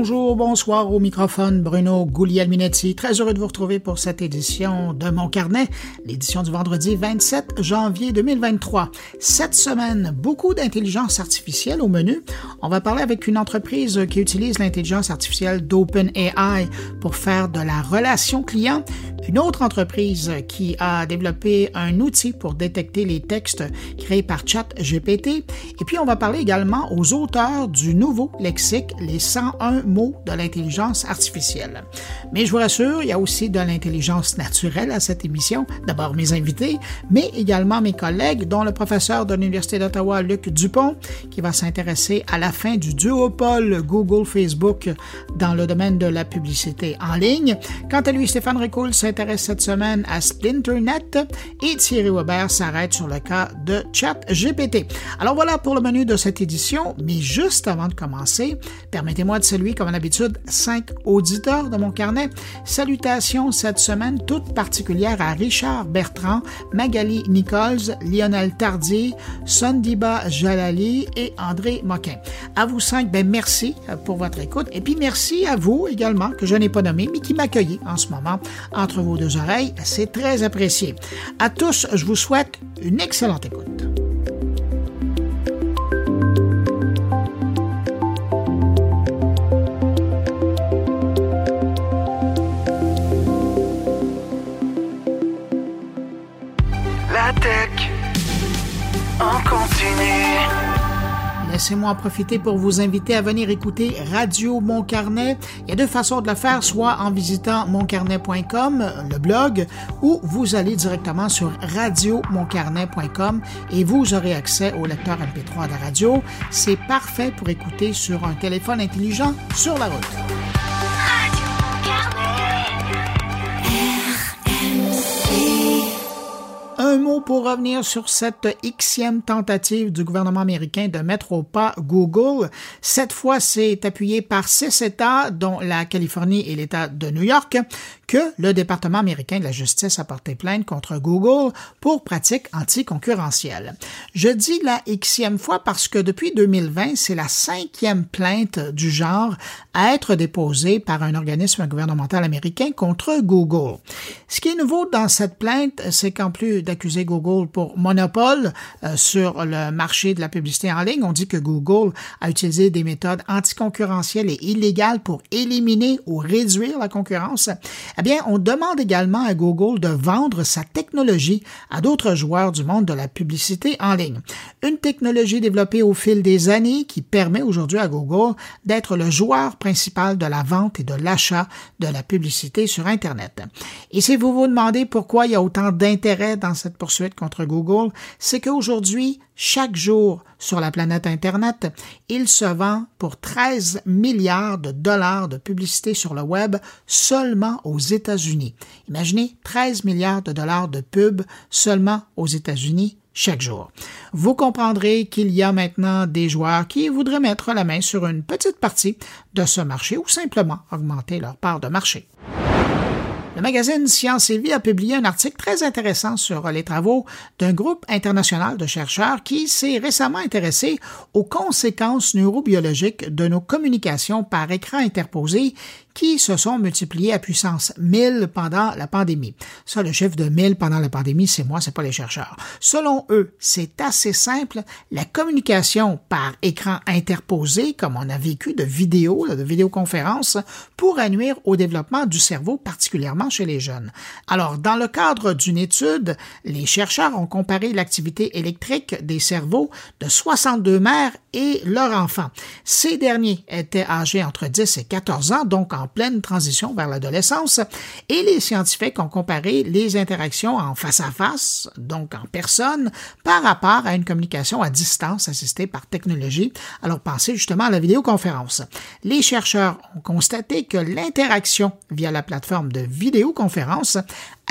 Bonjour, bonsoir au microphone, Bruno Guglielminetti. Très heureux de vous retrouver pour cette édition de Mon Carnet, l'édition du vendredi 27 janvier 2023. Cette semaine, beaucoup d'intelligence artificielle au menu. On va parler avec une entreprise qui utilise l'intelligence artificielle d'OpenAI pour faire de la relation client. Une autre entreprise qui a développé un outil pour détecter les textes créés par ChatGPT. Et puis, on va parler également aux auteurs du nouveau lexique, les 101 un mot de l'intelligence artificielle. Mais je vous rassure, il y a aussi de l'intelligence naturelle à cette émission. D'abord mes invités, mais également mes collègues, dont le professeur de l'Université d'Ottawa, Luc Dupont, qui va s'intéresser à la fin du duopole Google-Facebook dans le domaine de la publicité en ligne. Quant à lui, Stéphane Ricoul s'intéresse cette semaine à Splinternet et Thierry Weber s'arrête sur le cas de ChatGPT. Alors voilà pour le menu de cette édition, mais juste avant de commencer, permettez-moi de saluer comme d'habitude cinq auditeurs de mon carnet. Salutations cette semaine toute particulière à Richard Bertrand, Magali Nichols, Lionel Tardier, Sondiba Jalali et André Moquin. À vous cinq, ben merci pour votre écoute et puis merci à vous également que je n'ai pas nommé mais qui m'accueillez en ce moment entre deux oreilles. C'est très apprécié. À tous, je vous souhaite une excellente écoute. Laissez-moi en profiter pour vous inviter à venir écouter Radio Mon Carnet. Il y a deux façons de le faire, soit en visitant moncarnet.com, le blog, ou vous allez directement sur radiomoncarnet.com et vous aurez accès au lecteur MP3 de la radio. C'est parfait pour écouter sur un téléphone intelligent sur la route. Un mot pour revenir sur cette xème tentative du gouvernement américain de mettre au pas Google. Cette fois, c'est appuyé par six États, dont la Californie et l'État de New York, que le département américain de la justice a porté plainte contre Google pour pratiques anticoncurrentielles. Je dis la xème fois parce que depuis 2020, c'est la cinquième plainte du genre à être déposée par un organisme gouvernemental américain contre Google. Ce qui est nouveau dans cette plainte, c'est qu'en plus d'accuser Google pour monopole euh, sur le marché de la publicité en ligne, on dit que Google a utilisé des méthodes anticoncurrentielles et illégales pour éliminer ou réduire la concurrence. Eh bien, on demande également à Google de vendre sa technologie à d'autres joueurs du monde de la publicité en ligne. Une technologie développée au fil des années qui permet aujourd'hui à Google d'être le joueur principal de la vente et de l'achat de la publicité sur Internet. Et si vous vous demandez pourquoi il y a autant d'intérêt dans cette poursuite contre Google, c'est qu'aujourd'hui, chaque jour sur la planète Internet, il se vend pour 13 milliards de dollars de publicité sur le web seulement aux États-Unis. Imaginez 13 milliards de dollars de pub seulement aux États-Unis chaque jour. Vous comprendrez qu'il y a maintenant des joueurs qui voudraient mettre la main sur une petite partie de ce marché ou simplement augmenter leur part de marché. Le magazine Science et Vie a publié un article très intéressant sur les travaux d'un groupe international de chercheurs qui s'est récemment intéressé aux conséquences neurobiologiques de nos communications par écran interposé qui se sont multipliés à puissance 1000 pendant la pandémie. Ça, le chiffre de 1000 pendant la pandémie, c'est moi, c'est pas les chercheurs. Selon eux, c'est assez simple. La communication par écran interposé, comme on a vécu de vidéos, de vidéoconférences, pourrait nuire au développement du cerveau, particulièrement chez les jeunes. Alors, dans le cadre d'une étude, les chercheurs ont comparé l'activité électrique des cerveaux de 62 mères et leurs enfants. Ces derniers étaient âgés entre 10 et 14 ans, donc en pleine transition vers l'adolescence, et les scientifiques ont comparé les interactions en face à face, donc en personne, par rapport à une communication à distance assistée par technologie. Alors pensez justement à la vidéoconférence. Les chercheurs ont constaté que l'interaction via la plateforme de vidéoconférence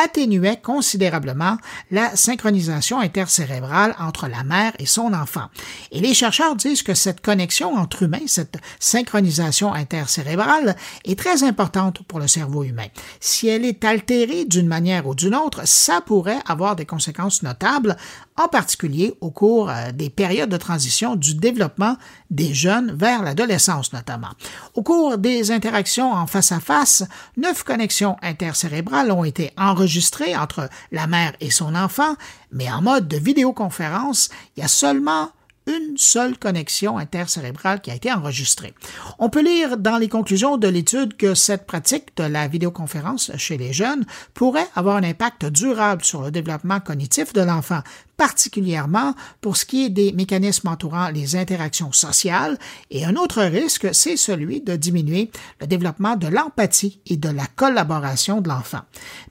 atténuait considérablement la synchronisation intercérébrale entre la mère et son enfant. Et les chercheurs disent que cette connexion entre humains, cette synchronisation intercérébrale, est très importante pour le cerveau humain. Si elle est altérée d'une manière ou d'une autre, ça pourrait avoir des conséquences notables en particulier au cours euh, des périodes de transition du développement des jeunes vers l'adolescence notamment. Au cours des interactions en face à face, neuf connexions intercérébrales ont été enregistrées entre la mère et son enfant, mais en mode de vidéoconférence, il y a seulement une seule connexion intercérébrale qui a été enregistrée. On peut lire dans les conclusions de l'étude que cette pratique de la vidéoconférence chez les jeunes pourrait avoir un impact durable sur le développement cognitif de l'enfant, particulièrement pour ce qui est des mécanismes entourant les interactions sociales, et un autre risque, c'est celui de diminuer le développement de l'empathie et de la collaboration de l'enfant.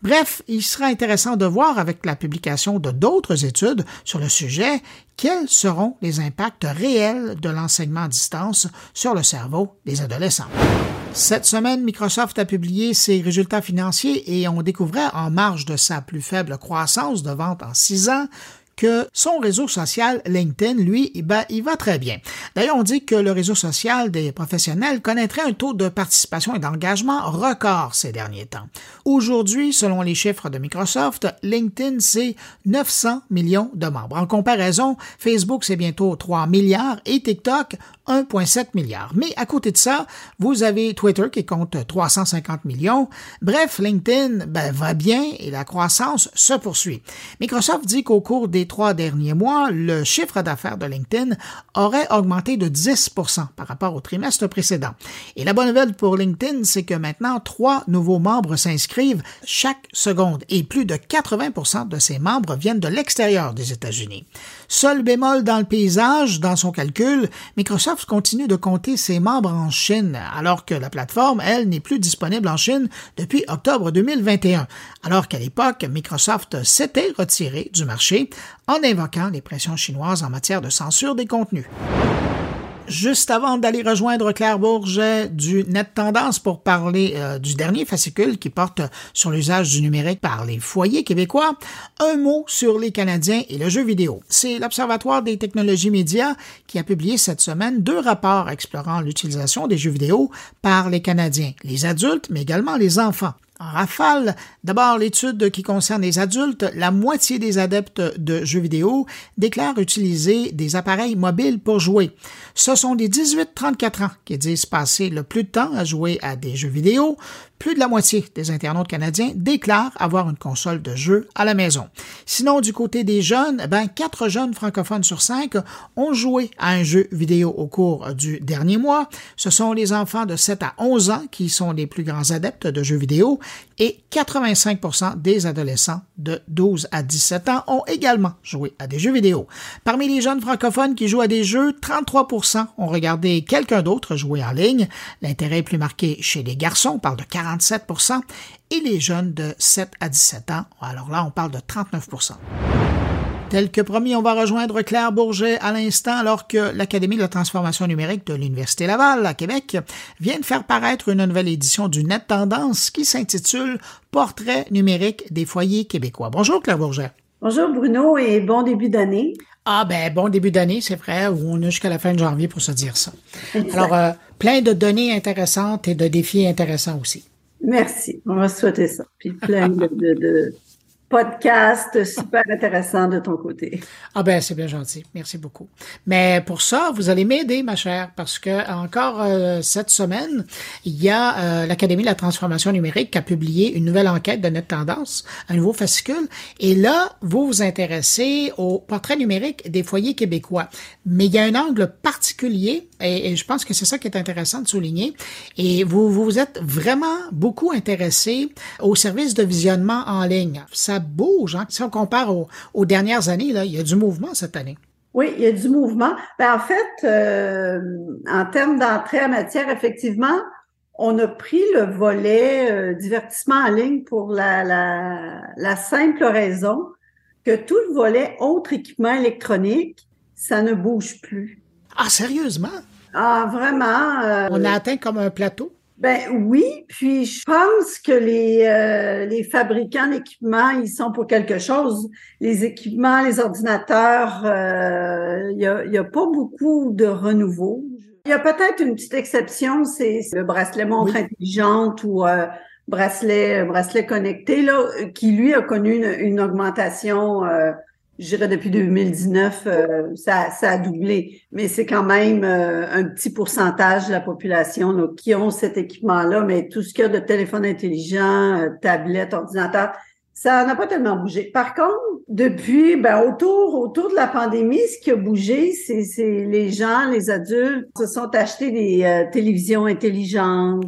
Bref, il sera intéressant de voir avec la publication de d'autres études sur le sujet quels seront les impacts réels de l'enseignement à distance sur le cerveau des adolescents. Cette semaine, Microsoft a publié ses résultats financiers et on découvrait en marge de sa plus faible croissance de vente en six ans que son réseau social LinkedIn, lui, ben, il va très bien. D'ailleurs, on dit que le réseau social des professionnels connaîtrait un taux de participation et d'engagement record ces derniers temps. Aujourd'hui, selon les chiffres de Microsoft, LinkedIn, c'est 900 millions de membres. En comparaison, Facebook, c'est bientôt 3 milliards et TikTok, 1,7 milliard. Mais à côté de ça, vous avez Twitter qui compte 350 millions. Bref, LinkedIn ben, va bien et la croissance se poursuit. Microsoft dit qu'au cours des trois derniers mois, le chiffre d'affaires de LinkedIn aurait augmenté de 10% par rapport au trimestre précédent. Et la bonne nouvelle pour LinkedIn, c'est que maintenant, trois nouveaux membres s'inscrivent chaque seconde et plus de 80% de ces membres viennent de l'extérieur des États-Unis. Seul bémol dans le paysage, dans son calcul, Microsoft continue de compter ses membres en Chine, alors que la plateforme, elle, n'est plus disponible en Chine depuis octobre 2021, alors qu'à l'époque, Microsoft s'était retiré du marché en invoquant les pressions chinoises en matière de censure des contenus. Juste avant d'aller rejoindre Claire Bourget du Net Tendance pour parler euh, du dernier fascicule qui porte sur l'usage du numérique par les foyers québécois, un mot sur les Canadiens et le jeu vidéo. C'est l'Observatoire des technologies médias qui a publié cette semaine deux rapports explorant l'utilisation des jeux vidéo par les Canadiens, les adultes mais également les enfants. En rafale, d'abord l'étude qui concerne les adultes, la moitié des adeptes de jeux vidéo déclarent utiliser des appareils mobiles pour jouer. Ce sont les 18-34 ans qui disent passer le plus de temps à jouer à des jeux vidéo, plus de la moitié des internautes canadiens déclarent avoir une console de jeu à la maison. Sinon, du côté des jeunes, ben, quatre jeunes francophones sur cinq ont joué à un jeu vidéo au cours du dernier mois. Ce sont les enfants de 7 à 11 ans qui sont les plus grands adeptes de jeux vidéo et 85% des adolescents de 12 à 17 ans ont également joué à des jeux vidéo. Parmi les jeunes francophones qui jouent à des jeux, 33% ont regardé quelqu'un d'autre jouer en ligne. L'intérêt est plus marqué chez les garçons, on parle de 47 et les jeunes de 7 à 17 ans, alors là, on parle de 39% Tel que promis, on va rejoindre Claire Bourget à l'instant alors que l'Académie de la transformation numérique de l'Université Laval à Québec vient de faire paraître une nouvelle édition du Net Tendance qui s'intitule Portrait numérique des foyers québécois. Bonjour Claire Bourget. Bonjour Bruno et bon début d'année. Ah ben bon début d'année, c'est vrai, on a jusqu'à la fin de janvier pour se dire ça. Alors, euh, plein de données intéressantes et de défis intéressants aussi. Merci, on va souhaiter ça. Puis plein de, de podcast super intéressant de ton côté. Ah ben c'est bien gentil, merci beaucoup. Mais pour ça, vous allez m'aider, ma chère, parce que encore euh, cette semaine, il y a euh, l'Académie de la transformation numérique qui a publié une nouvelle enquête de notre tendance, un nouveau fascicule, et là, vous vous intéressez au portrait numérique des foyers québécois. Mais il y a un angle particulier, et, je pense que c'est ça qui est intéressant de souligner, et vous vous êtes vraiment beaucoup intéressé au service de visionnement en ligne. Ça bouge. Hein. Si on compare aux, dernières années, là, il y a du mouvement cette année. Oui, il y a du mouvement. Ben, en fait, euh, en termes d'entrée en matière, effectivement, on a pris le volet euh, divertissement en ligne pour la, la, simple raison que tout le volet autre équipement électronique, ça ne bouge plus. Ah, sérieusement? Ah, vraiment. Euh, on a atteint comme un plateau? Ben oui, puis je pense que les, euh, les fabricants d'équipements, ils sont pour quelque chose. Les équipements, les ordinateurs, euh, il euh, n'y a, a, pas beaucoup de renouveau. Il y a peut-être une petite exception, c'est le bracelet montre intelligente ou euh, bracelet bracelet connecté là, qui lui a connu une, augmentation je dirais depuis 2019, euh, ça, ça a doublé. Mais c'est quand même euh, un petit pourcentage de la population qui ont cet équipement-là. Mais tout ce qu'il y a de téléphone intelligent, euh, tablette, ordinateur, ça n'a pas tellement bougé. Par contre, depuis, ben, autour, autour de la pandémie, ce qui a bougé, c'est, les gens, les adultes, se sont achetés des télévisions intelligentes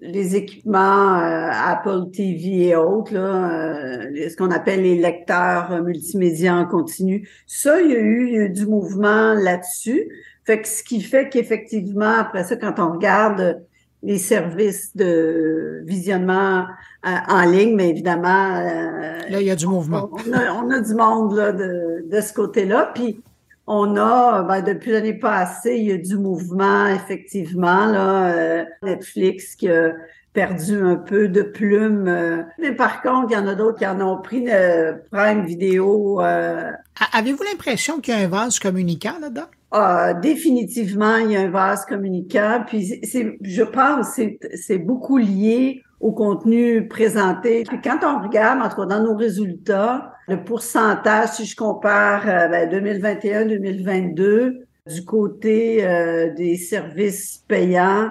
les équipements euh, Apple TV et autres, là, euh, ce qu'on appelle les lecteurs multimédia en continu. Ça, il y a eu, du mouvement là-dessus. Fait que ce qui fait qu'effectivement, après ça, quand on regarde les services de visionnement euh, en ligne, mais évidemment... là, il y a du mouvement. On a, on a du monde là, de, de ce côté-là. Puis on a, ben, depuis l'année passée, il y a du mouvement, effectivement, là, euh, Netflix qui a perdu un peu de plumes. Euh. mais par contre, il y en a d'autres qui en ont pris le Prime Vidéo. Euh. Avez-vous l'impression qu'il y a un vase communicant là-dedans? Ah, définitivement, il y a un vase communicant. Puis c'est, je pense, c'est, c'est beaucoup lié au contenu présenté. Puis quand on regarde, entre dans nos résultats, le pourcentage, si je compare euh, ben, 2021-2022, du côté euh, des services payants,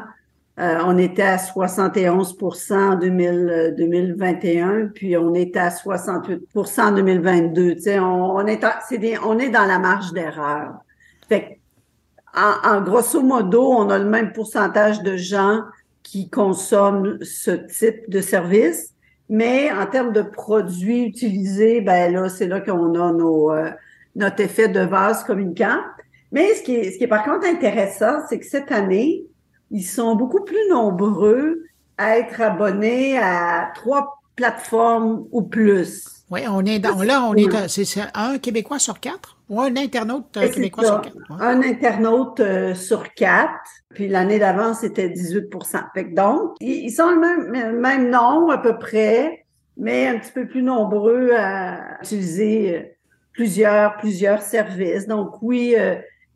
euh, on était à 71% en 2021, puis on était à 68% en 2022. Tu sais, on, on, est, des, on est dans la marge d'erreur. Fait en, en grosso modo, on a le même pourcentage de gens qui consomment ce type de service. Mais en termes de produits utilisés, ben là, c'est là qu'on a nos, euh, notre effet de vase communicant. Mais ce qui est, ce qui est par contre intéressant, c'est que cette année, ils sont beaucoup plus nombreux à être abonnés à trois plateformes ou plus. Oui, on est dans, là, on est, c'est un Québécois sur quatre? Ou un internaute euh, québécois sur quatre. Un internaute euh, sur quatre. Puis l'année d'avant, c'était 18 fait que Donc, ils sont le même, même nombre à peu près, mais un petit peu plus nombreux à utiliser euh, plusieurs, plusieurs services. Donc oui,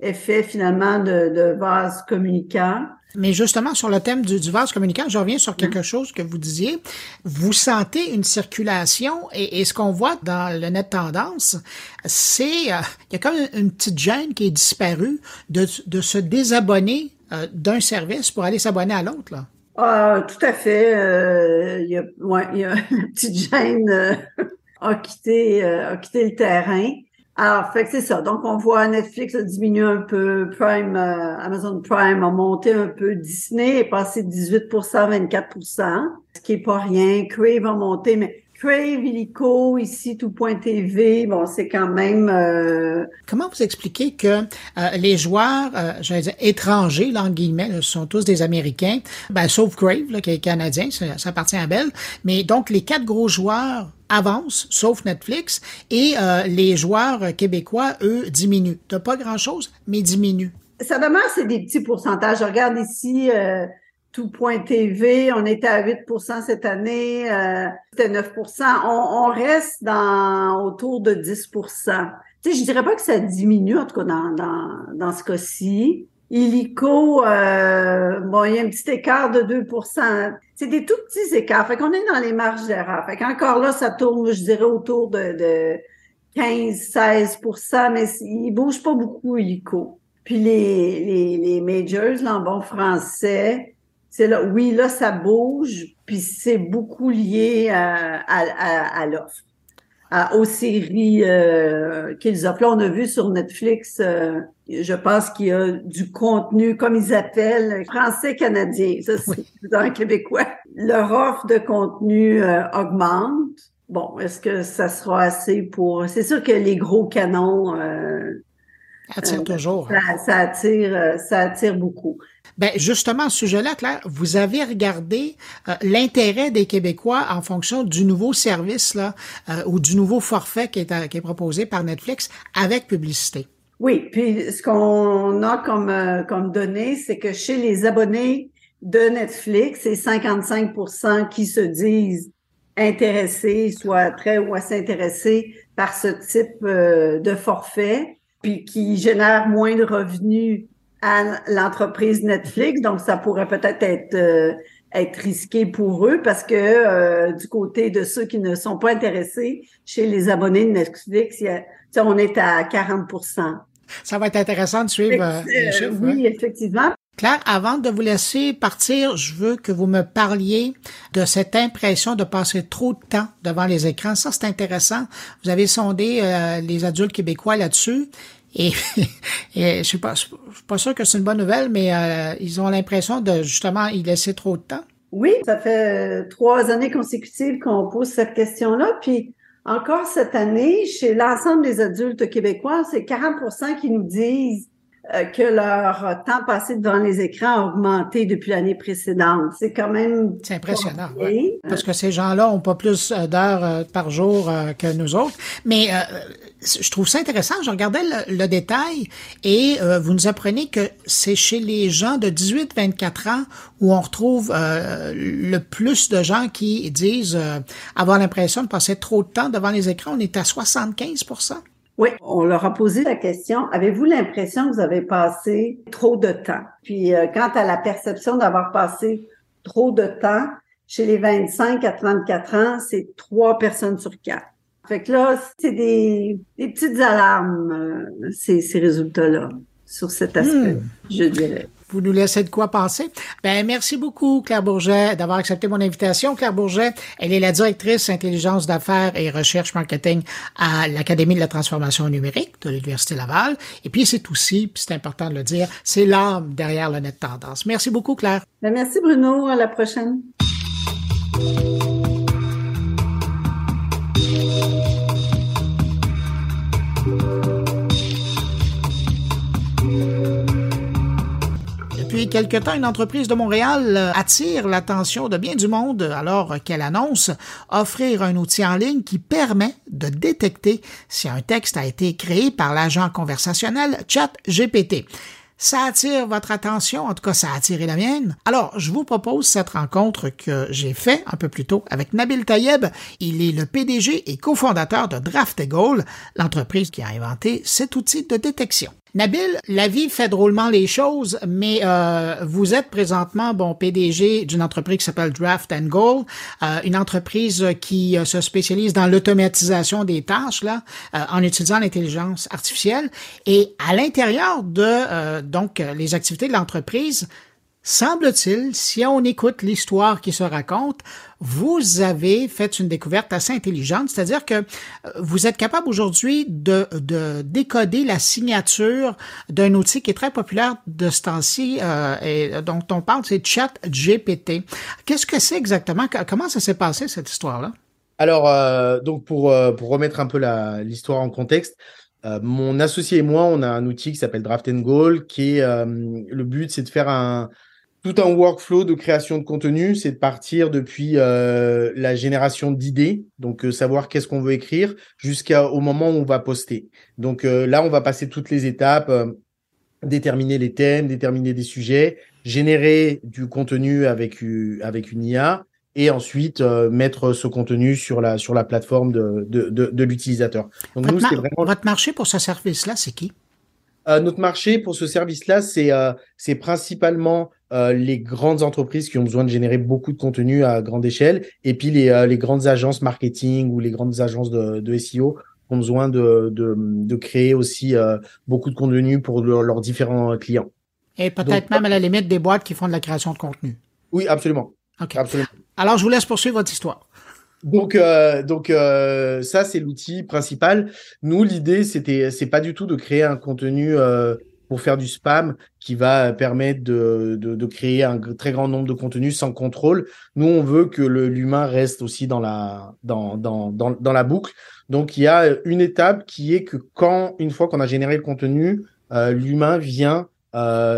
effet finalement de, de vase communicant. Mais justement, sur le thème du, du vase communicant, je reviens sur quelque chose que vous disiez. Vous sentez une circulation et, ce qu'on voit dans le net tendance, c'est euh, il y a comme une, petite gêne qui est disparue de, de se désabonner euh, d'un service pour aller s'abonner à l'autre. là. Ah, tout à fait. Euh, il y a, ouais, il y a une petite gêne a quitté, a quitté le terrain. Alors, fait que c'est ça. Donc, on voit Netflix a diminué un peu, Prime, euh, Amazon Prime a monté un peu, Disney est passé de 18% à 24% ce qui est pas rien. Crave a monté, mais Crave, Illico, ici, tout.tv, bon, c'est quand même... Euh... Comment vous expliquez que euh, les joueurs, euh, j'allais dire étrangers, là, en guillemets, ce sont tous des Américains, ben, sauf Crave, là, qui est canadien, ça, ça appartient à Bell, mais donc les quatre gros joueurs avancent, sauf Netflix, et euh, les joueurs québécois, eux, diminuent. De pas grand-chose, mais diminuent. Ça demeure, c'est des petits pourcentages. Je regarde ici... Euh tout.tv, on était à 8% cette année, euh, c'était 9 on, on, reste dans autour de 10 Tu sais, je dirais pas que ça diminue, en tout cas dans, dans, dans ce cas-ci. Illico, euh, bon, il y a un petit écart de 2% C'est des tout petits écarts. Fait qu'on est dans les marges d'erreur. Fait qu'encore là, ça tourne, je dirais, autour de, de 15-16% mais il bouge pas beaucoup, Illico. Puis les, les, les majors, là, en bon français, c'est là, oui, là, ça bouge, puis c'est beaucoup lié à, à, à, l'offre, aux séries euh, qu'ils offrent. Là, on a vu sur Netflix, euh, je pense qu'il y a du contenu, comme ils appellent, français-canadien. Ça, c'est dans un québécois. Leur offre de contenu euh, augmente. Bon, est-ce que ça sera assez pour... C'est sûr que les gros canons... attire toujours. Ça, ça, attire, ça attire beaucoup. Ben justement, à ce sujet-là, Claire, vous avez regardé euh, l'intérêt des Québécois en fonction du nouveau service là euh, ou du nouveau forfait qui est, qui est proposé par Netflix avec publicité. Oui, puis ce qu'on a comme euh, comme données, c'est que chez les abonnés de Netflix, c'est 55% qui se disent intéressés, soit très ou assez intéressés par ce type de forfait, puis qui génère moins de revenus à l'entreprise Netflix. Donc, ça pourrait peut-être être, euh, être risqué pour eux parce que euh, du côté de ceux qui ne sont pas intéressés, chez les abonnés de Netflix, on est à 40% Ça va être intéressant de suivre euh, les chiffres. Oui, effectivement. Claire, avant de vous laisser partir, je veux que vous me parliez de cette impression de passer trop de temps devant les écrans. Ça, c'est intéressant. Vous avez sondé euh, les adultes québécois là-dessus. Et, je suis pas, suis pas sûr que c'est une bonne nouvelle, mais euh, ils ont l'impression de justement y laisser trop de temps. Oui, ça fait trois années consécutives qu'on pose cette question-là. Puis encore cette année, chez l'ensemble des adultes québécois, c'est 40% qui nous disent euh, que leur temps passé devant les écrans a augmenté depuis l'année précédente. C'est quand même... C'est impressionnant, parce que ces gens-là ont pas plus euh, d'heures euh, par jour que nous autres. Mais je trouve ça intéressant. Je regardais le, détail et vous nous apprenez que c'est chez les gens de 18-24 ans où on retrouve le plus de gens qui disent avoir l'impression de passer trop de temps devant les écrans. On est à 75 oui, on leur a posé la question, avez-vous l'impression que vous avez passé trop de temps? Puis euh, quant à la perception d'avoir passé trop de temps, chez les 25 à 34 ans, c'est trois personnes sur quatre. Fait que là, c'est des, petites alarmes, euh, ces, ces résultats-là, sur cet aspect, hmm. je dirais vous nous laissez de quoi penser. Ben, merci beaucoup, Claire Bourget, d'avoir accepté mon invitation. Claire Bourget, elle est la directrice intelligence d'affaires et recherche marketing à l'Académie de la transformation numérique de l'Université Laval. Et puis, c'est aussi, puis c'est important de le dire, c'est l'âme derrière le net tendance. Merci beaucoup, Claire. Ben, merci, Bruno. À la prochaine. Quelque temps, une entreprise de Montréal euh, attire l'attention de bien du monde alors qu'elle annonce offrir un outil en ligne qui permet de détecter si un texte a été créé par l'agent conversationnel ChatGPT ça attire votre attention, en tout cas ça a attiré la mienne. Alors, je vous propose cette rencontre que j'ai fait un peu plus tôt avec Nabil Tayeb. Il est le PDG et cofondateur de Draft l'entreprise qui a inventé cet outil de détection. Nabil, la vie fait drôlement les choses, mais euh, vous êtes présentement bon PDG d'une entreprise qui s'appelle Draft and Goal, euh, une entreprise qui euh, se spécialise dans l'automatisation des tâches là, en utilisant l'intelligence artificielle. Et à l'intérieur de donc les activités de l'entreprise, Semble-t-il, si on écoute l'histoire qui se raconte, vous avez fait une découverte assez intelligente, c'est-à-dire que euh, vous êtes capable aujourd'hui de, de, décoder la signature d'un outil qui est très populaire de ce temps-ci euh, et dont on parle, c'est ChatGPT. Qu'est-ce que c'est exactement? Comment ça s'est passé, cette histoire-là? Alors, euh, donc pour, euh, pour remettre un peu l'histoire en contexte, mon associé et moi, on a un outil qui s'appelle Draft and Goal, qui est le but, c'est de faire un, tout un workflow de création de contenu, c'est de partir depuis euh, la génération d'idées, donc euh, savoir qu'est-ce qu'on veut écrire, jusqu'au moment où on va poster. Donc euh, là, on va passer toutes les étapes, déterminer les thèmes, déterminer des sujets, générer du contenu avec, avec une IA, et ensuite mettre ce contenu sur la, sur la plateforme de, de, de, l'utilisateur. Donc votre, nous, vraiment... votre marché pour ce service-là, c'est qui? Notre marché pour ce service-là, c'est c'est principalement euh, les grandes entreprises qui ont besoin de générer beaucoup de contenu à grande échelle, et puis les, euh, les grandes agences marketing ou les grandes agences de, de SEO ont besoin de, de, de créer aussi euh, beaucoup de contenu pour leurs différents clients. Et peut-être même à la limite des boîtes qui font de la création de contenu. Oui, absolument. absolument. Alors, je vous laisse poursuivre votre histoire. Donc, euh, donc euh, ça c'est l'outil principal. Nous, l'idée c'était, c'est pas du tout de créer un contenu euh, pour faire du spam qui va permettre de, de, créer un très grand nombre de contenus sans contrôle. Nous, on veut que l'humain reste aussi dans la, dans, dans, dans, dans, la boucle. Donc, il y a une étape qui est que quand, une fois qu'on a généré le contenu, euh, l'humain vient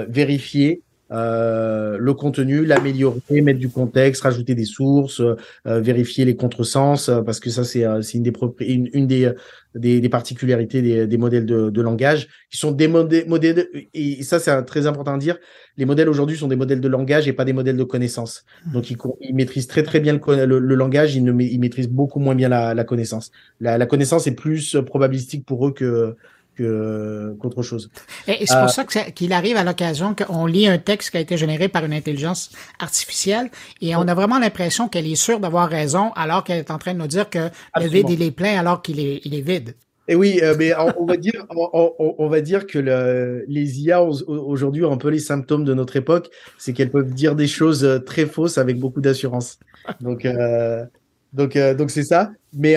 vérifier euh, le contenu, l'améliorer, mettre du contexte, rajouter des sources, euh, vérifier les contresens, euh, parce que ça c'est une des une, une des, des, des, particularités des, des modèles de, de, langage, qui sont des modèles, modèles et ça c'est très important à dire. Les modèles aujourd'hui sont des modèles de langage et pas des modèles de connaissance. Mmh. Donc ils, ils maîtrisent très très bien le, le, langage, ils, ne, ils maîtrisent beaucoup moins bien la, la connaissance. La, la connaissance est plus probabilistique pour eux que qu'autre chose. Et, c'est pour ça qu'il arrive à l'occasion qu'on lit un texte qui a été généré par une intelligence artificielle et on a vraiment l'impression qu'elle est sûre d'avoir raison alors qu'elle est en train de nous dire que le vide il est plein alors qu'il est, il est vide. Et oui, euh, mais on, va dire, on, va dire que le, les IA aujourd'hui ont un peu les symptômes de notre époque, c'est qu'elles peuvent dire des choses euh, très fausses avec beaucoup d'assurance. Donc, euh, donc, euh, donc c'est ça. Mais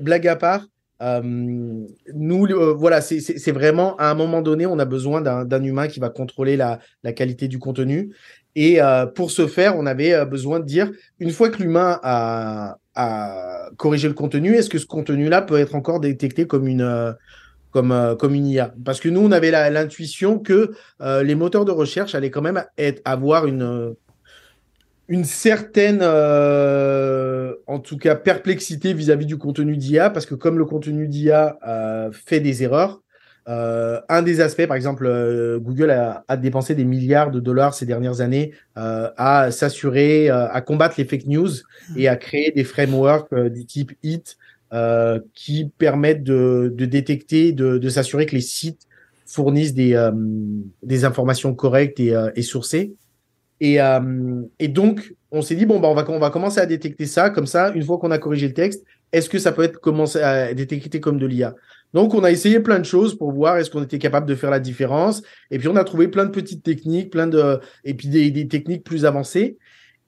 blague à part, nous, voilà, c'est vraiment à un moment donné, on a besoin d'un humain qui va contrôler la, qualité du contenu. Et pour ce faire, on avait besoin de dire, une fois que l'humain a, à corriger le contenu, est-ce que ce contenu-là peut être encore détecté comme une, euh, comme, euh, une IA Parce que nous, on avait l'intuition que euh, les moteurs de recherche allaient quand même être, avoir une, une certaine, en tout cas, perplexité vis-à-vis -vis du contenu d'IA, parce que comme le contenu d'IA fait des erreurs, euh, un des aspects, par exemple, euh, Google a, dépensé des milliards de dollars ces dernières années euh, à s'assurer, euh, à combattre les fake news et à créer des frameworks euh, du type HIT qui permettent de, détecter, de, s'assurer que les sites fournissent des, des informations correctes et, et sourcées. Et, et, donc, on s'est dit, bon, bah, on, va, on va commencer à détecter ça, comme ça, une fois qu'on a corrigé le texte, est-ce que ça peut être commencé à détecter comme de l'IA donc, on a essayé plein de choses pour voir est-ce qu'on était capable de faire la différence. Et puis, on a trouvé plein de petites techniques, plein de, et puis des, techniques plus avancées.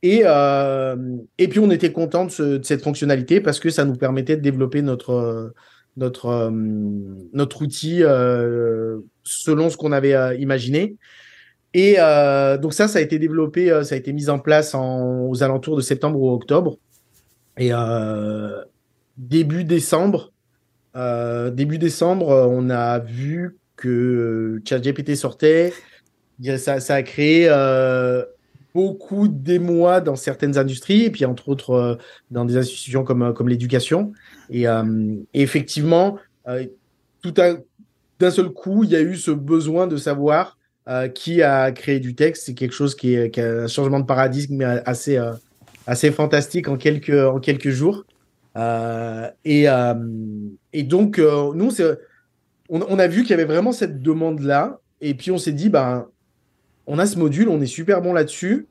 Et, euh, et puis, on était content de, cette fonctionnalité parce que ça nous permettait de développer notre, notre, euh, notre outil euh, selon ce qu'on avait euh, imaginé. Et euh, donc, ça, ça a été développé, ça a été mis en place aux alentours de septembre ou octobre. Et début décembre, euh, début décembre, on a vu que ChatGPT sortait. Ça, a créé euh, beaucoup d'émoi dans certaines industries, et puis entre autres euh, dans des institutions comme, comme l'éducation. Et, euh, effectivement, euh, tout d'un seul coup, il y a eu ce besoin de savoir qui a créé du texte. C'est quelque chose qui est, qui a un changement de paradigme assez, assez fantastique en quelques, en quelques jours. Euh, et, euh, et donc, euh, nous, on, on, a vu qu'il y avait vraiment cette demande-là. Et puis, on s'est dit, ben, on a ce module, on est super bon là-dessus.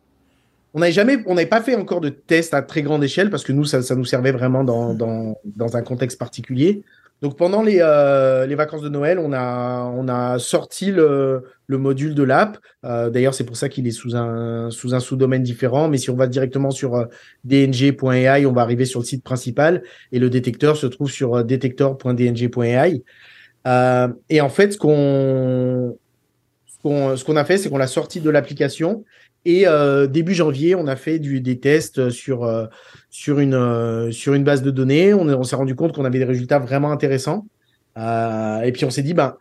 On n'avait jamais, on n'avait pas fait encore de test à très grande échelle parce que nous, ça, ça nous servait vraiment dans, dans, dans un contexte particulier. Donc pendant les, euh, les vacances de Noël, on a, on a sorti le, le module de l'app. Euh, D'ailleurs, c'est pour ça qu'il est sous un sous un sous-domaine différent. Mais si on va directement sur euh, dng.ai, on va arriver sur le site principal et le détecteur se trouve sur euh, detector.dng.ai. Et en fait, ce qu'on ce qu'on a fait, c'est qu'on l'a sorti de l'application et début janvier, on a fait des tests sur, sur, une, sur une base de données. On, on s'est rendu compte qu'on avait des résultats vraiment intéressants. Et puis on s'est dit, ben,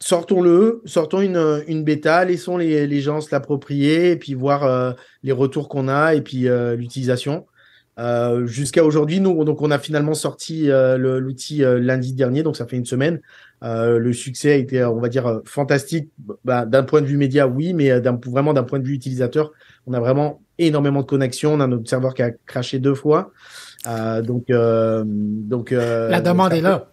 sortons-le, sortons une, une bêta, laissons les, les gens se l'approprier et puis voir les retours qu'on a et puis l'utilisation. Euh, jusqu'à aujourd'hui, nous, donc on a finalement sorti euh, l'outil euh, lundi dernier, donc ça fait une semaine. le succès a été, on va dire, fantastique. Bah, d'un point de vue média, oui, mais vraiment d'un point de vue utilisateur, on a vraiment énormément de connexions. On a notre serveur qui a craché deux fois. donc, donc la demande est là.